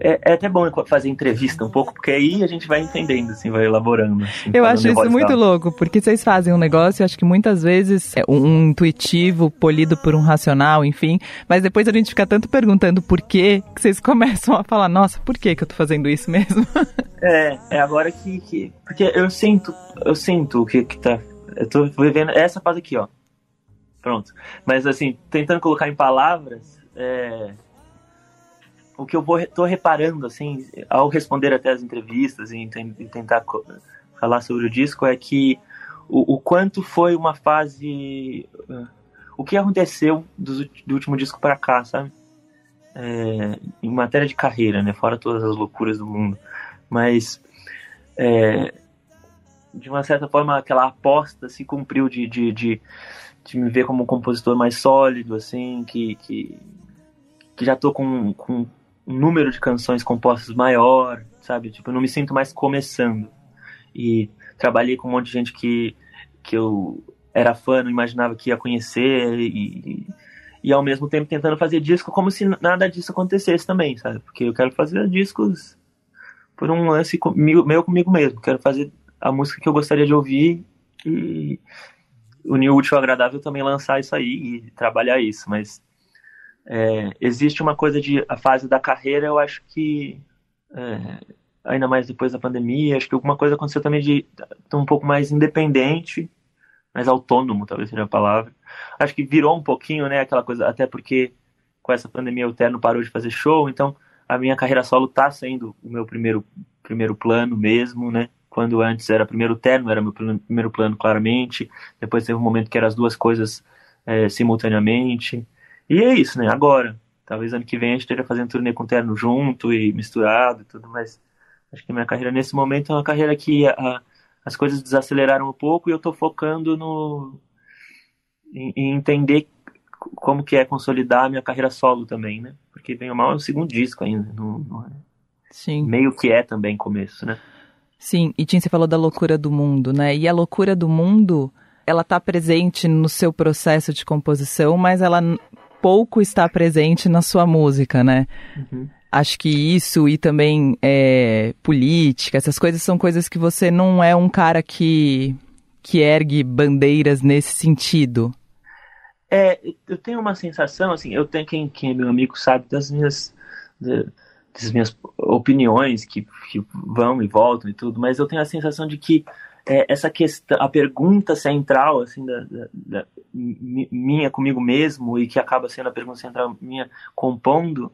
C: é, é, até bom fazer entrevista um pouco, porque aí a gente vai entendendo, assim, vai elaborando. Assim,
A: eu acho isso muito louco, porque vocês fazem um negócio, eu acho que muitas vezes é um intuitivo, polido por um racional, enfim, mas depois a gente fica tanto perguntando por quê, que vocês começam a falar, nossa, por que que eu tô fazendo isso mesmo?
C: é, é agora que, que porque eu sinto, eu sinto o que que tá, eu tô vivendo essa fase aqui, ó, pronto, mas assim, tentando colocar em palavras, é o que eu vou tô reparando assim ao responder até as entrevistas e, e tentar falar sobre o disco é que o, o, quanto foi uma fase uh, o que aconteceu do, do último disco para cá sabe? É, em matéria de carreira né? Fora todas as loucuras do mundo. Mas é, de uma certa forma aquela aposta se cumpriu de, de, de, de me ver como um compositor mais sólido assim que, que que já tô com, com um número de canções compostas maior, sabe? Tipo, eu não me sinto mais começando. E trabalhei com um monte de gente que, que eu era fã, não imaginava que ia conhecer e, e ao mesmo tempo tentando fazer disco como se nada disso acontecesse também, sabe? Porque eu quero fazer discos por um lance comigo, meu comigo mesmo. Quero fazer a música que eu gostaria de ouvir e unir o útil ao agradável também lançar isso aí e trabalhar isso, mas é, existe uma coisa de a fase da carreira, eu acho que é, ainda mais depois da pandemia, acho que alguma coisa aconteceu também de estar um pouco mais independente, mais autônomo, talvez seja a palavra. Acho que virou um pouquinho, né, aquela coisa, até porque com essa pandemia o Terno parou de fazer show, então a minha carreira solo está sendo o meu primeiro primeiro plano mesmo, né? Quando antes era primeiro terno, era meu primeiro plano claramente. Depois teve um momento que eram as duas coisas é, simultaneamente. E é isso, né? Agora. Talvez ano que vem a gente esteja fazendo turnê com terno junto e misturado e tudo, mas acho que a minha carreira nesse momento é uma carreira que a, as coisas desaceleraram um pouco e eu estou focando no em, em, entender como que é consolidar a minha carreira solo também, né? Porque vem mal é o segundo disco ainda, não, não é.
A: Sim.
C: Meio que é também começo, né?
A: Sim, e Tim, você falou da loucura do mundo, né? E a loucura do mundo, ela está presente no seu processo de composição, mas ela pouco está presente na sua música, né? Uhum. Acho que isso e também é, política, essas coisas são coisas que você não é um cara que, que ergue bandeiras nesse sentido.
C: É, eu tenho uma sensação, assim, eu tenho quem, quem é meu amigo sabe das minhas das minhas opiniões que, que vão e voltam e tudo, mas eu tenho a sensação de que é, essa questão, a pergunta central assim da, da, da, minha comigo mesmo e que acaba sendo a pergunta central minha compondo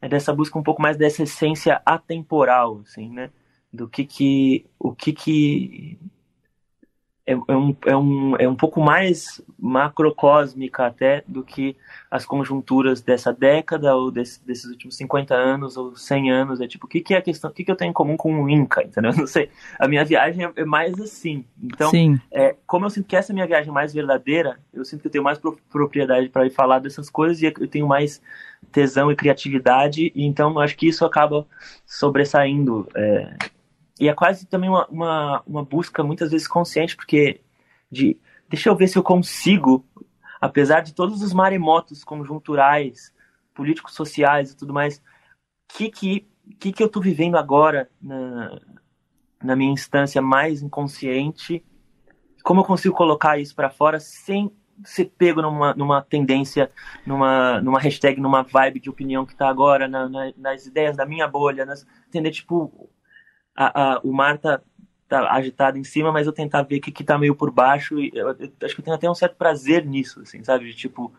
C: é dessa busca um pouco mais dessa essência atemporal, assim, né? Do que que o que que é, é, um, é, um, é um pouco mais macrocósmica até do que as conjunturas dessa década ou desse, desses últimos 50 anos ou 100 anos. É tipo, o que, que é a questão, o que, que eu tenho em comum com o Inca, entendeu? Não sei. A minha viagem é, é mais assim. Então, é, como eu sinto que essa é a minha viagem mais verdadeira, eu sinto que eu tenho mais propriedade para ir falar dessas coisas e eu tenho mais tesão e criatividade, e então eu acho que isso acaba sobressaindo. É, e é quase também uma, uma, uma, busca muitas vezes consciente, porque de deixa eu ver se eu consigo, apesar de todos os maremotos conjunturais, políticos, sociais e tudo mais, o que, que, que, que eu estou vivendo agora na, na minha instância mais inconsciente, como eu consigo colocar isso para fora sem ser pego numa, numa tendência, numa, numa hashtag, numa vibe de opinião que está agora, na, na, nas ideias da minha bolha, nas, entender, tipo, a, a, o mar tá, tá, agitado em cima, mas eu tentar ver o que, que tá meio por baixo. E eu, eu, acho que eu tenho até um certo prazer nisso, assim, sabe? De, tipo,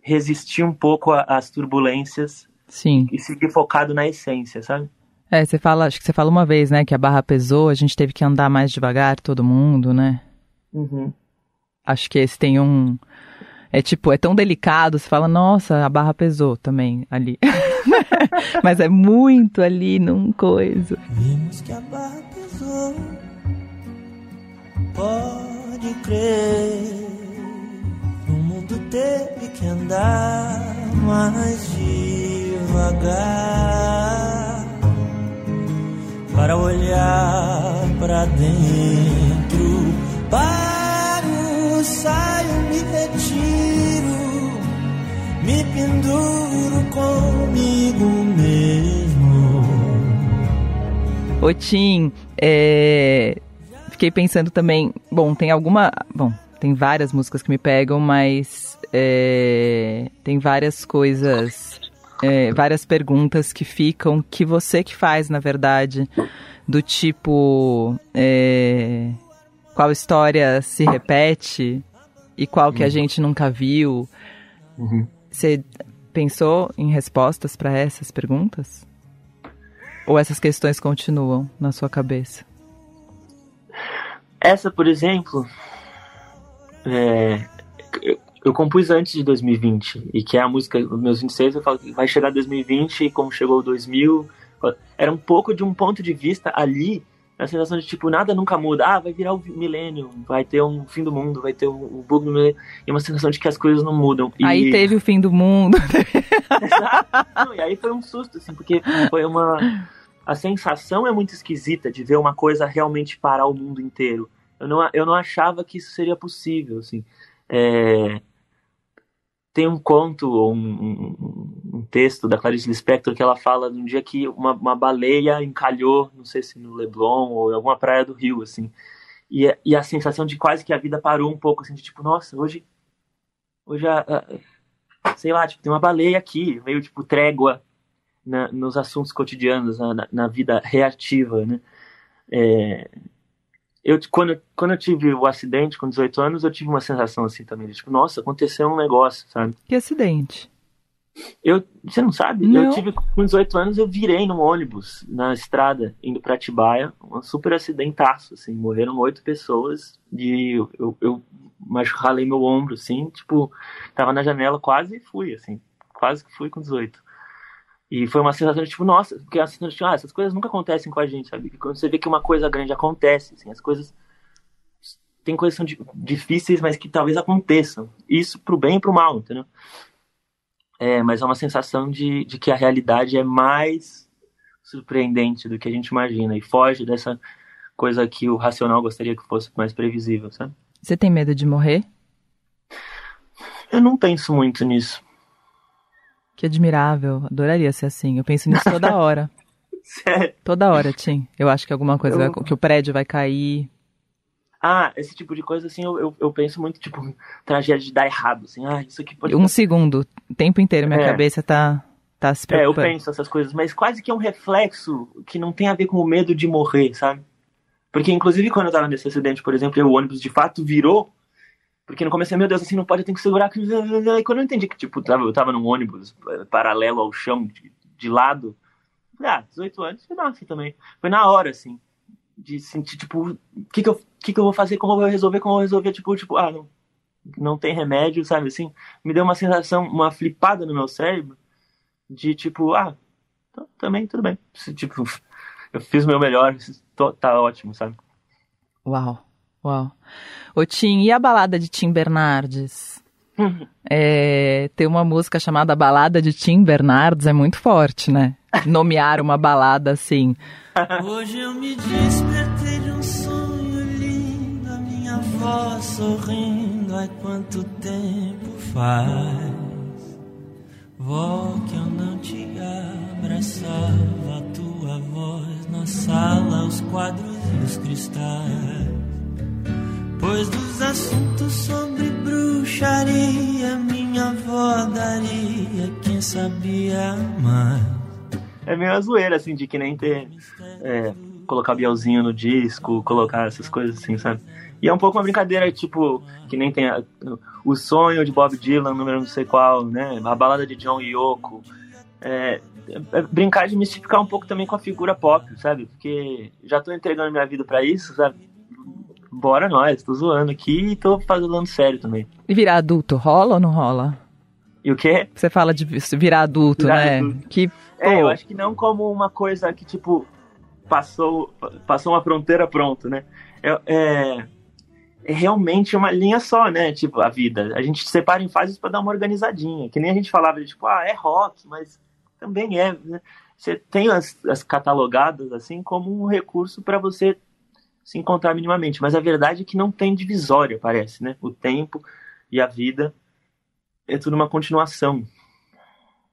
C: resistir um pouco às turbulências
A: Sim.
C: e seguir focado na essência, sabe?
A: É, você fala, acho que você fala uma vez, né, que a barra pesou, a gente teve que andar mais devagar, todo mundo, né?
C: Uhum.
A: Acho que esse tem um. É tipo, é tão delicado, você fala, nossa, a barra pesou também ali. Mas é muito ali num coisa.
D: Vimos que a barra pesou. Pode crer. O mundo teve que andar mais devagar para olhar para dentro. Saio me retiro, me penduro comigo mesmo.
A: Ô Tim, é... fiquei pensando também. Bom, tem alguma. Bom, tem várias músicas que me pegam, mas é... tem várias coisas. É, várias perguntas que ficam que você que faz, na verdade, do tipo é, qual história se repete e qual que a uhum. gente nunca viu. Uhum. Você pensou em respostas para essas perguntas? Ou essas questões continuam na sua cabeça?
C: Essa, por exemplo, é, eu, eu, compus antes de 2020, e que é a música, meus 26, eu falo que vai chegar 2020, e como chegou 2000, era um pouco de um ponto de vista ali a sensação de tipo, nada nunca muda. Ah, vai virar o milênio, vai ter um fim do mundo, vai ter o, bug do milênio. E uma sensação de que as coisas não mudam. E...
A: Aí teve o fim do mundo.
C: Exato. Não, e aí foi um susto, assim, porque foi uma. A sensação é muito esquisita de ver uma coisa realmente parar o mundo inteiro. Eu não, eu não achava que isso seria possível, assim. É tem um conto ou um, um, um, texto da Clarice Lispector que ela fala de um dia que uma, uma baleia encalhou, não sei se no Leblon ou em alguma praia do Rio, assim. E, e a sensação de quase que a vida parou um pouco, assim, de tipo, nossa, hoje, hoje a, a, sei lá, tipo, tem uma baleia aqui, meio tipo trégua na, nos assuntos cotidianos, na, na vida reativa, né? É, eu quando, quando eu tive o acidente com 18 anos, eu tive uma sensação assim também, de, tipo, nossa, aconteceu um negócio, sabe?
A: Que acidente?
C: Eu, você não sabe?
A: Não.
C: Eu tive com 18 anos, eu virei num ônibus na estrada indo para Atibaia, um super acidentaço, assim, morreram oito pessoas e eu, eu, eu ralei meu ombro, assim, tipo, tava na janela, quase fui, assim, quase que fui com 18. E foi uma sensação de tipo, nossa, porque a sensação de, ah, essas coisas nunca acontecem com a gente, sabe? Que quando você vê que uma coisa grande acontece, assim, as coisas. Tem coisas que são difíceis, mas que talvez aconteçam. Isso pro bem e pro mal, entendeu? É, mas é uma sensação de, de que a realidade é mais surpreendente do que a gente imagina e foge dessa coisa que o racional gostaria que fosse mais previsível, sabe?
A: Você tem medo de morrer?
C: Eu não penso muito nisso.
A: Que admirável, adoraria ser assim. Eu penso nisso toda hora.
C: Sério?
A: Toda hora, Tim. Eu acho que alguma coisa,
C: Eu-
A: vai- que o prédio vai cair.
C: Ah, esse tipo de coisa, assim, eu, eu, eu penso muito, tipo, tragédia de dar errado, assim, ah, isso aqui pode...
A: Um segundo, o tempo inteiro minha
C: É.
A: cabeça tá, tá se
C: É, eu
A: preocupando.
C: penso essas coisas, mas quase que é um reflexo que não tem a ver com o medo de morrer, sabe? Porque, inclusive, quando eu tava nesse acidente, por exemplo, e o ônibus de fato virou, porque no começo, eu, meu Deus, assim, não pode, eu tenho que segurar. E quando eu entendi que, tipo, eu tava num ônibus eh, paralelo ao chão, de, de lado, ah, 18 anos, foi massa também. Foi na hora, assim, de sentir, tipo, o que que eu, que que eu vou fazer, como eu vou resolver, como eu vou resolver, tipo, tipo, ah, não, não tem remédio, sabe, assim. Me deu uma sensação, uma flipada no meu cérebro, de tipo, ah, então, também tudo bem. Tipo, eu fiz o meu melhor, tô- tá ótimo, sabe?
A: Uau, uau. Ô Tim, e a balada de Tim Bernardes? É, tem uma música chamada Balada de Tim Bernardes, é muito forte, né? Nomear uma balada assim.
D: Hoje eu me despertei de um sonho lindo, a minha voz sorrindo. Ai, quanto tempo faz? Vó, que eu não te abraçava, a tua voz na sala, os quadros e os cristais. Pois dos assuntos sobre bruxaria, minha avó daria quem sabia mais.
C: É meio a zoeira, assim, de que nem ter. é, colocar Bielzinho no disco, colocar essas coisas assim, sabe? E é um pouco uma brincadeira, tipo, que nem tem a- o sonho de Bob Dylan, número não sei qual, né? A balada de John Yoko. É, é brincar de mistificar um pouco também com a figura pop, sabe? Porque já tô entregando minha vida pra isso, sabe? Bora nós, tô zoando aqui e tô falando sério também.
A: E virar adulto, rola ou não rola?
C: E o quê?
A: Você fala de virar adulto,
C: Virar
A: né?
C: adulto.
A: Que,
C: É,
A: pô,
C: eu acho que não como uma coisa que, tipo, passou, passou uma fronteira pronto, né? É, é, é realmente uma linha só, né? Tipo, a vida. A gente separa em fases pra dar uma organizadinha. Que nem a gente falava, de, tipo, ah, é rock, mas também é. né? Você tem as, as catalogadas, assim, como um recurso para você se encontrar minimamente. Mas a verdade é que não tem divisória, parece, né? O tempo e a vida é tudo uma continuação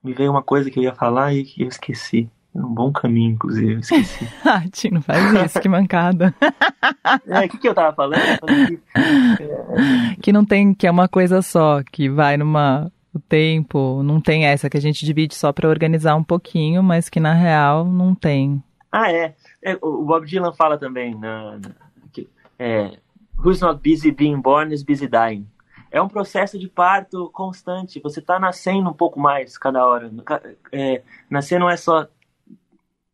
C: me veio uma coisa que eu ia falar e que eu esqueci. É um bom caminho, inclusive, esqueci.
A: ah, Tim, não faz isso, que mancada.
C: é, o que, que eu tava falando? Eu falei que-
A: que não tem, que é uma coisa só, que vai numa o tempo, não tem essa que a gente divide só pra organizar um pouquinho, mas que na real não tem.
C: Ah, é. É, O Bob Dylan fala também na, na- que, é, Who's not busy being born is busy dying. É um processo de parto constante. Você tá nascendo um pouco mais cada hora. É, nascer não é só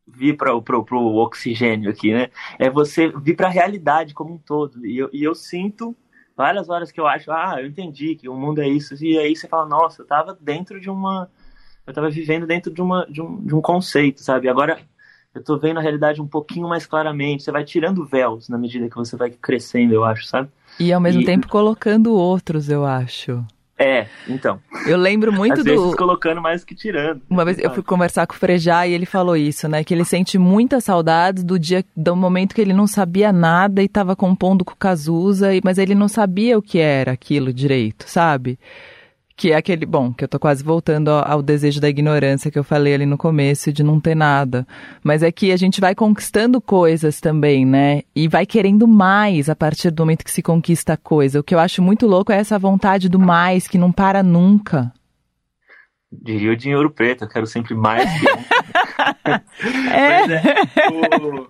C: vir para o oxigênio aqui, né? É você vir para a realidade como um todo. E eu, e eu sinto várias horas que eu acho, ah, eu entendi que o mundo é isso. E aí você fala, nossa, eu tava dentro de uma. Eu tava vivendo dentro de, uma, de, um, de um conceito, sabe? Agora eu tô vendo a realidade um pouquinho mais claramente. Você vai tirando véus na medida que você vai crescendo, eu acho, sabe?
A: E ao mesmo
C: E-
A: tempo colocando outros, eu acho.
C: É, então.
A: Eu lembro muito
C: Às
A: do.
C: vezes colocando mais que tirando.
A: Uma vez eu fui conversar com o Frejá e ele falou isso, né? Que ele sente muitas saudades do dia, do momento que ele não sabia nada e estava compondo com o Cazuza, mas ele não sabia o que era aquilo direito, sabe? Que é aquele, bom, que eu tô quase voltando ao, ao desejo da ignorância que eu falei ali no começo, de não ter nada. Mas é que a gente vai conquistando coisas também, né? E vai querendo mais a partir do momento que se conquista a coisa. O que eu acho muito louco é essa vontade do mais, que não para nunca.
C: Diria o dinheiro preto, eu quero sempre mais que.
A: É.
C: Mas é, o-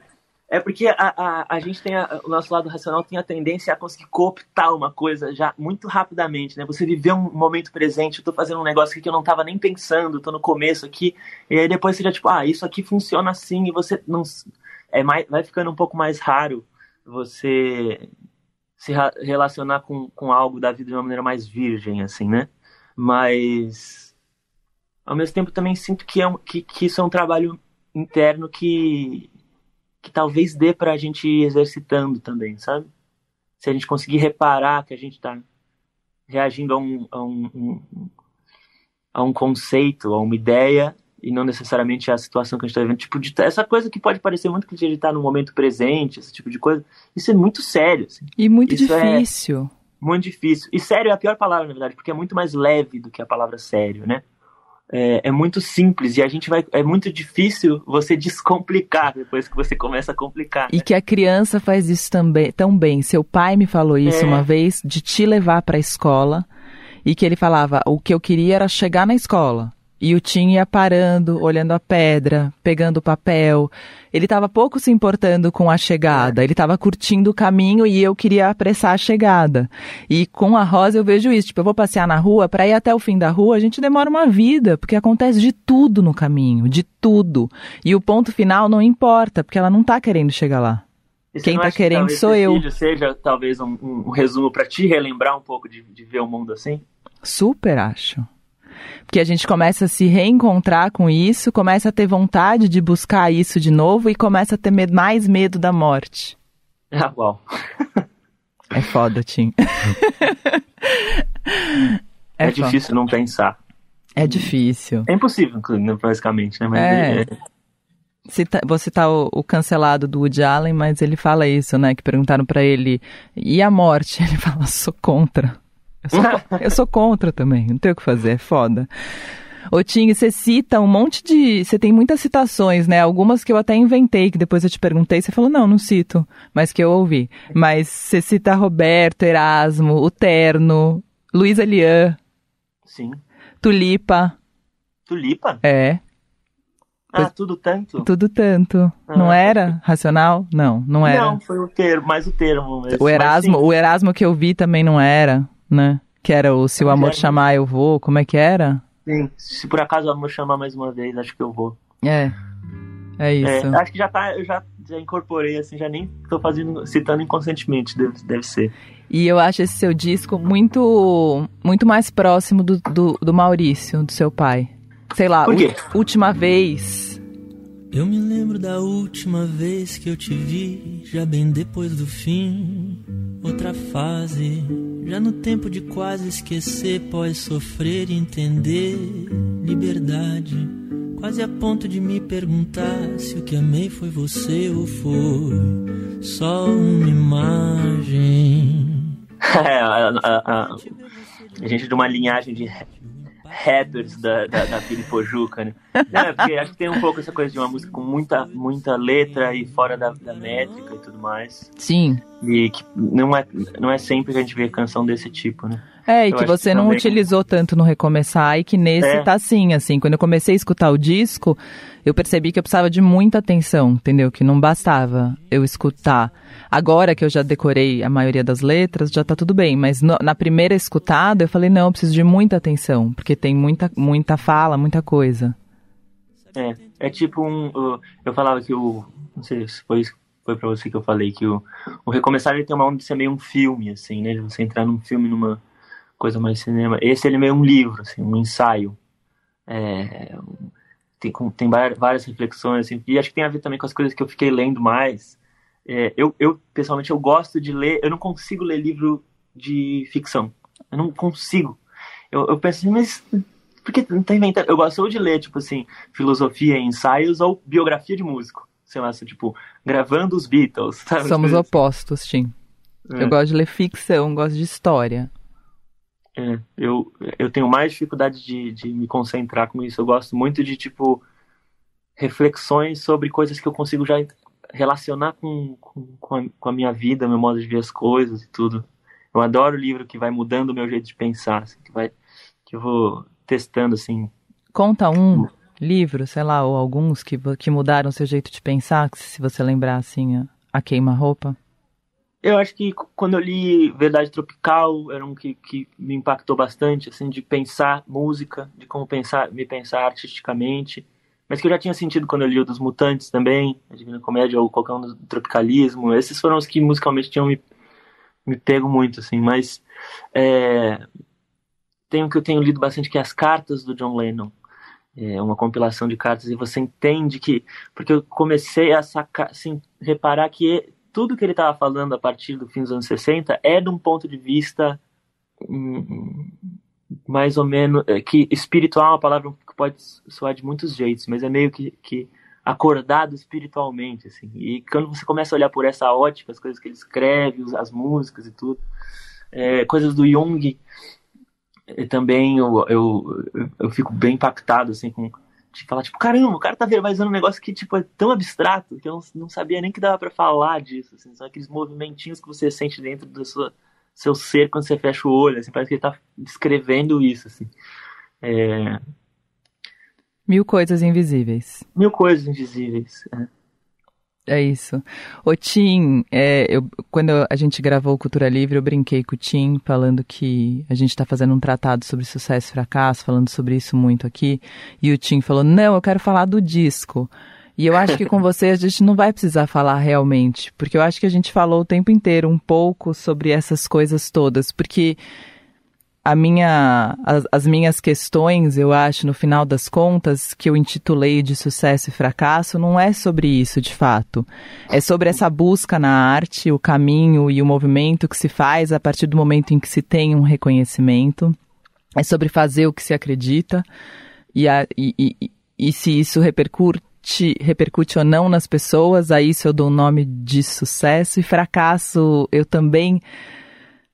C: é porque a, a, a gente tem a- o nosso lado racional tem a tendência a conseguir cooptar uma coisa já muito rapidamente, né? Você viver um momento presente, eu tô fazendo um negócio aqui que eu não tava nem pensando, tô no começo aqui, e aí depois já tipo, ah, isso aqui funciona assim, e você não é mais, vai ficando um pouco mais raro você se relacionar com, com algo da vida de uma maneira mais virgem, assim, né? Mas ao mesmo tempo também sinto que, é um, que, que isso é um trabalho interno que, que talvez dê pra gente ir exercitando também, sabe? Se a gente conseguir reparar que a gente tá reagindo a um, a um, um- a um conceito, a uma ideia, e não necessariamente a situação que a gente está vivendo. Tipo, de, essa coisa que pode parecer muito clichê de estar no momento presente, esse tipo de coisa, isso é muito sério. Assim.
A: E muito
C: Isso é-
A: difícil.
C: Muito difícil. E sério é a pior palavra, na verdade, porque é muito mais leve do que a palavra sério, né? É, é muito simples e a gente vai. É muito difícil você descomplicar depois que você começa a complicar.
A: E
C: né?
A: que a criança faz isso também, tão bem. Seu pai me falou isso
C: É.
A: uma vez, de te levar para a escola, e que ele falava, o que eu queria era chegar na escola. E o Tim ia parando, olhando a pedra, pegando o papel. Ele estava pouco se importando com a chegada, ele estava curtindo o caminho e eu queria apressar a chegada. E com a Rosa eu vejo isso, tipo, eu vou passear na rua, para ir até o fim da rua, a gente demora uma vida, porque acontece de tudo no caminho, de tudo. E o ponto final não importa, porque ela não tá querendo chegar lá. Quem tá
C: que
A: querendo
C: talvez
A: sou eu.
C: vídeo seja talvez um, um- um resumo pra te relembrar um pouco de, de ver o mundo assim?
A: Super acho. Porque a gente começa a se reencontrar com isso, começa a ter vontade de buscar isso de novo e começa a ter mais medo da morte.
C: Ah, uau.
A: É foda, Tim.
C: É,
A: foda.
C: difícil não pensar.
A: É difícil.
C: É impossível, basicamente, né? Mas
A: É.
C: é-
A: Cita- vou citar o, o cancelado do Woody Allen, mas ele fala isso, né? Que perguntaram pra ele, e a morte? Ele fala, sou contra. Eu sou, eu sou contra também, não tem o que fazer, é foda. Ô Tim, você cita um monte de. Você tem muitas citações, né? Algumas que eu até inventei, que depois eu te perguntei, você falou, não, não cito, mas que eu ouvi. Mas você cita Roberto, Erasmo, o Terno, Luiz Elian,
C: Sim.
A: Tulipa,
C: Tulipa?
A: é,
C: Ah,
A: Pois-
C: tudo tanto?
A: tudo tanto. Não
C: Ah.
A: era racional? Não, não era.
C: Não, foi o termo, mais o termo.
A: O Erasmo, o Erasmo que eu vi também não era, né? Que era o Se o Amor
C: era?
A: Chamar Eu Vou, como é que era?
C: sim. Se por acaso o amor chamar mais uma vez, acho que eu vou.
A: É. É isso.
C: É, acho que já tá, eu já, já incorporei, assim, já nem tô fazendo, citando inconscientemente, deve, deve ser.
A: E eu acho esse seu disco muito muito mais próximo do, do, do Maurício, do seu pai. Sei lá,
C: Por quê?
A: última vez.
D: Eu me lembro da última vez que eu te vi, já bem depois do fim. Outra fase, já no tempo de quase esquecer, pós sofrer e entender. Liberdade, quase a ponto de me perguntar se o que amei foi você ou foi só uma imagem.
C: É, a, a- gente de uma linhagem de rappers da, da, da Vila Pojuca, né? É, porque acho que tem um pouco essa coisa de uma música com muita, muita letra e fora da, da métrica e tudo mais.
A: Sim.
C: E que não é, não é sempre que a gente vê canção desse tipo, né?
A: É, e
C: Eu
A: que você
C: que
A: não
C: também-
A: utilizou tanto no Recomeçar e que nesse
C: É.
A: tá assim, assim. Quando eu comecei a escutar o disco, eu percebi que eu precisava de muita atenção, entendeu? Que não bastava eu escutar. Agora que eu já decorei a maioria das letras, já tá tudo bem. Mas no- na primeira escutada, eu falei, não, eu preciso de muita atenção, porque tem muita, muita fala, muita coisa.
C: É, é tipo um. o- eu falava que o. Não sei se foi, foi pra você que eu falei, que o, o Recomeçar ele tem uma onda de ser meio um filme, assim, né? De você entrar num filme, numa coisa mais cinema. Esse ele é meio um livro, assim, um ensaio. É, tem, tem várias reflexões, assim, e acho que tem a ver também com as coisas que eu fiquei lendo mais. É, eu, eu, pessoalmente, eu gosto de ler, eu não consigo ler livro de ficção. Eu não consigo. Eu, eu penso assim, mas por que não tá inventando? Eu gosto ou de ler, tipo assim, filosofia e ensaios ou biografia de músico. Sei lá, assim, tipo, gravando os Beatles, sabe?
A: Somos
C: Coisas-
A: opostos, Tim.
C: É.
A: Eu gosto de ler ficção, gosto de história.
C: É, eu, eu tenho mais dificuldade de, de me concentrar com isso. Eu gosto muito de, tipo, reflexões sobre coisas que eu consigo já relacionar com, com, com, a, com a minha vida, meu modo de ver as coisas e tudo. Eu adoro livro que vai mudando o meu jeito de pensar, assim, que vai que eu vou testando, assim.
A: Conta um livro, sei lá, ou alguns que, que mudaram seu jeito de pensar, se você lembrar assim, a, a queima-roupa.
C: Eu acho que quando eu li Verdade Tropical, era um que, que me impactou bastante, assim, de pensar música, de como pensar, me pensar artisticamente. Mas que eu já tinha sentido quando eu li o dos Mutantes também, a Divina Comédia ou qualquer um do Tropicalismo. Esses foram os que musicalmente tinham me, me pego muito, assim. Mas é, tem um que eu tenho lido bastante, que é As Cartas do John Lennon. É uma compilação de cartas e você entende que... Porque eu comecei a sacar, assim, reparar que tudo que ele estava falando a partir do fim dos anos 60 é de um ponto de vista hum, mais ou menos é, que espiritual é uma palavra que pode soar de muitos jeitos, mas é meio que, que acordado espiritualmente, assim. E quando você começa a olhar por essa ótica, as coisas que ele escreve, as músicas e tudo, é, coisas do Jung, também eu, eu, eu fico bem impactado, assim, com de falar, tipo, caramba, o cara tá verbalizando um negócio que, tipo, é tão abstrato que eu não, não sabia nem que dava para falar disso, assim, são aqueles movimentinhos que você sente dentro do seu, seu ser quando você fecha o olho, assim, parece que ele tá descrevendo isso, assim. É...
A: Mil coisas invisíveis.
C: Mil coisas invisíveis, é.
A: É isso. O Tim, é, eu, quando a gente gravou Cultura Livre, eu brinquei com o Tim, falando que a gente está fazendo um tratado sobre sucesso e fracasso, falando sobre isso muito aqui. E o Tim falou: Não, eu quero falar do disco. E eu acho que com você a gente não vai precisar falar realmente, porque eu acho que a gente falou o tempo inteiro um pouco sobre essas coisas todas, porque a minha, as, as, minhas questões, eu acho, no final das contas, que eu intitulei de sucesso e fracasso, não é sobre isso de fato. É sobre essa busca na arte, o caminho e o movimento que se faz a partir do momento em que se tem um reconhecimento. É sobre fazer o que se acredita e, a, e, e, e se isso repercute repercute ou não nas pessoas, a isso eu dou o nome de sucesso e fracasso eu também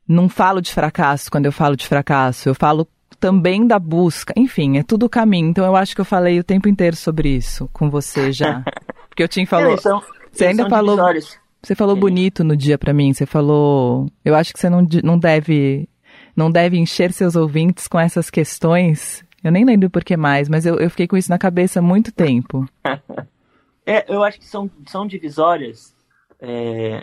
A: não falo de fracasso quando eu falo de fracasso, eu falo também da busca. Enfim, é tudo o caminho. Então eu acho que eu falei o tempo inteiro sobre isso com você já. Porque eu tinha falou. são, você ainda falou. Você falou bonito no dia para mim. Você falou. Eu acho que você não, não deve não deve encher seus ouvintes com essas questões. Eu nem lembro por que mais, mas eu, eu fiquei com isso na cabeça há muito tempo.
C: é, eu acho que são, são divisórias. É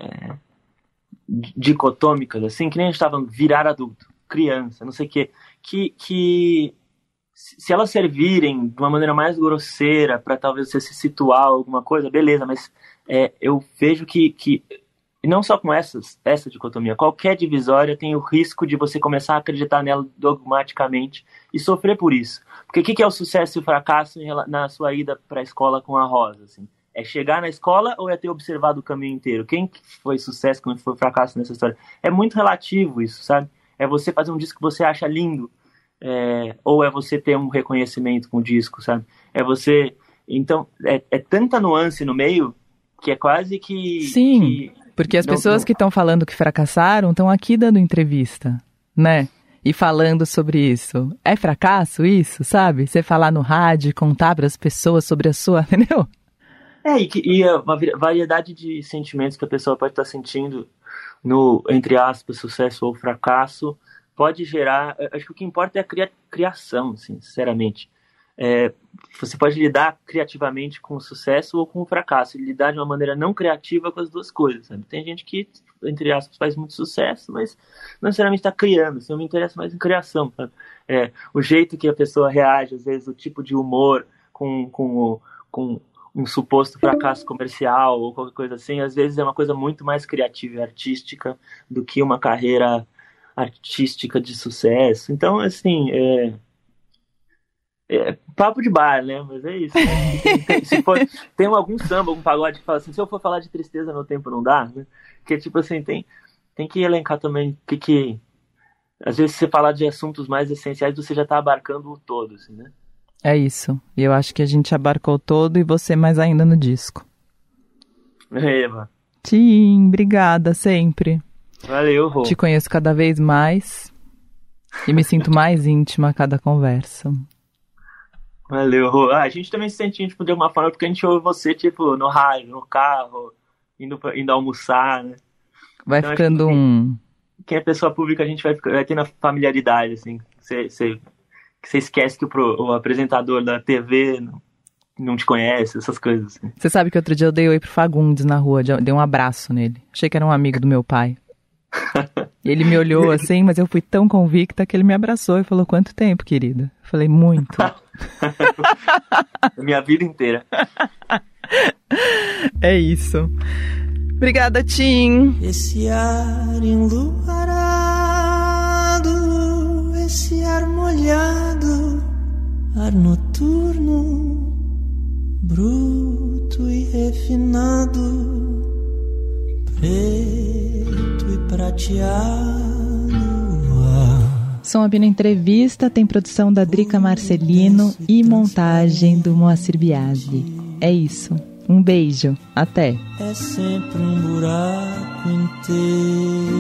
C: dicotômicas, assim, que nem a gente estava virar adulto, criança, não sei o quê, que, que se elas servirem de uma maneira mais grosseira para talvez você se situar alguma coisa, beleza, mas é, eu vejo que, que não só com essas, essa dicotomia, qualquer divisória tem o risco de você começar a acreditar nela dogmaticamente e sofrer por isso. Porque o que, que é o sucesso e o fracasso na sua ida para a escola com a Rosa? Assim? É chegar na escola ou é ter observado o caminho inteiro? Quem foi sucesso, quem foi fracasso nessa história? É muito relativo isso, sabe? É você fazer um disco que você acha lindo, é, ou é você ter um reconhecimento com o disco, sabe? É você. Então, é, é tanta nuance no meio que é quase que.
A: Sim,
C: que
A: porque as não, pessoas não... que estão falando que fracassaram estão aqui dando entrevista, né? E falando sobre isso. É fracasso isso, sabe? Você falar no rádio, contar para as pessoas sobre a sua. Entendeu?
C: É, e, e uma variedade de sentimentos que a pessoa pode estar sentindo no, entre aspas, sucesso ou fracasso, pode gerar. Acho que o que importa é a cria, criação, assim, sinceramente. É, você pode lidar criativamente com o sucesso ou com o fracasso, lidar de uma maneira não criativa com as duas coisas. Sabe? Tem gente que, entre aspas, faz muito sucesso, mas não necessariamente está criando. Assim, eu me interesso mais em criação. É, o jeito que a pessoa reage, às vezes, o tipo de humor com, com, com um suposto fracasso comercial ou qualquer coisa assim, às vezes é uma coisa muito mais criativa e artística do que uma carreira artística de sucesso. Então, assim, é, é papo de bar, né? Mas é isso. Né? Tem, se for, tem algum samba, algum pagode que fala assim, se eu for falar de tristeza, meu tempo não dá, né? Que tipo assim, tem, tem que elencar também o que que... Às vezes, se você falar de assuntos mais essenciais, você já está abarcando o todo, assim, né?
A: É isso. E eu acho que a gente abarcou todo e você mais ainda no disco.
C: Eva.
A: Sim, obrigada sempre.
C: Valeu, Rô.
A: Te conheço cada vez mais e me sinto mais íntima a cada conversa.
C: Valeu, Rô. Ah, a gente também se sente íntimo de alguma forma porque a gente ouve você, tipo, no rádio, no carro, indo, pra, indo almoçar, né?
A: Vai então, ficando um...
C: Quem é pessoa pública, a gente vai, vai tendo a familiaridade, assim. Você que você esquece que o, pro, o apresentador da TV não, não, te conhece, essas coisas. Assim.
A: Você sabe que outro dia eu dei oi pro Fagundes na rua, dei um abraço nele. Achei que era um amigo do meu pai. e ele me olhou assim, mas eu fui tão convicta que ele me abraçou e falou: Quanto tempo, querida? Eu falei: Muito.
C: Minha vida inteira.
A: é isso. Obrigada, Tim.
D: Esse ar enluarado, esse ar molhado ar noturno, bruto e refinado, preto e prateado. Ah,
A: Som Abino Entrevista tem produção da Drica Marcelino e montagem do Moacir Biasi. É isso. Um beijo. Até.
D: É sempre um buraco inteiro.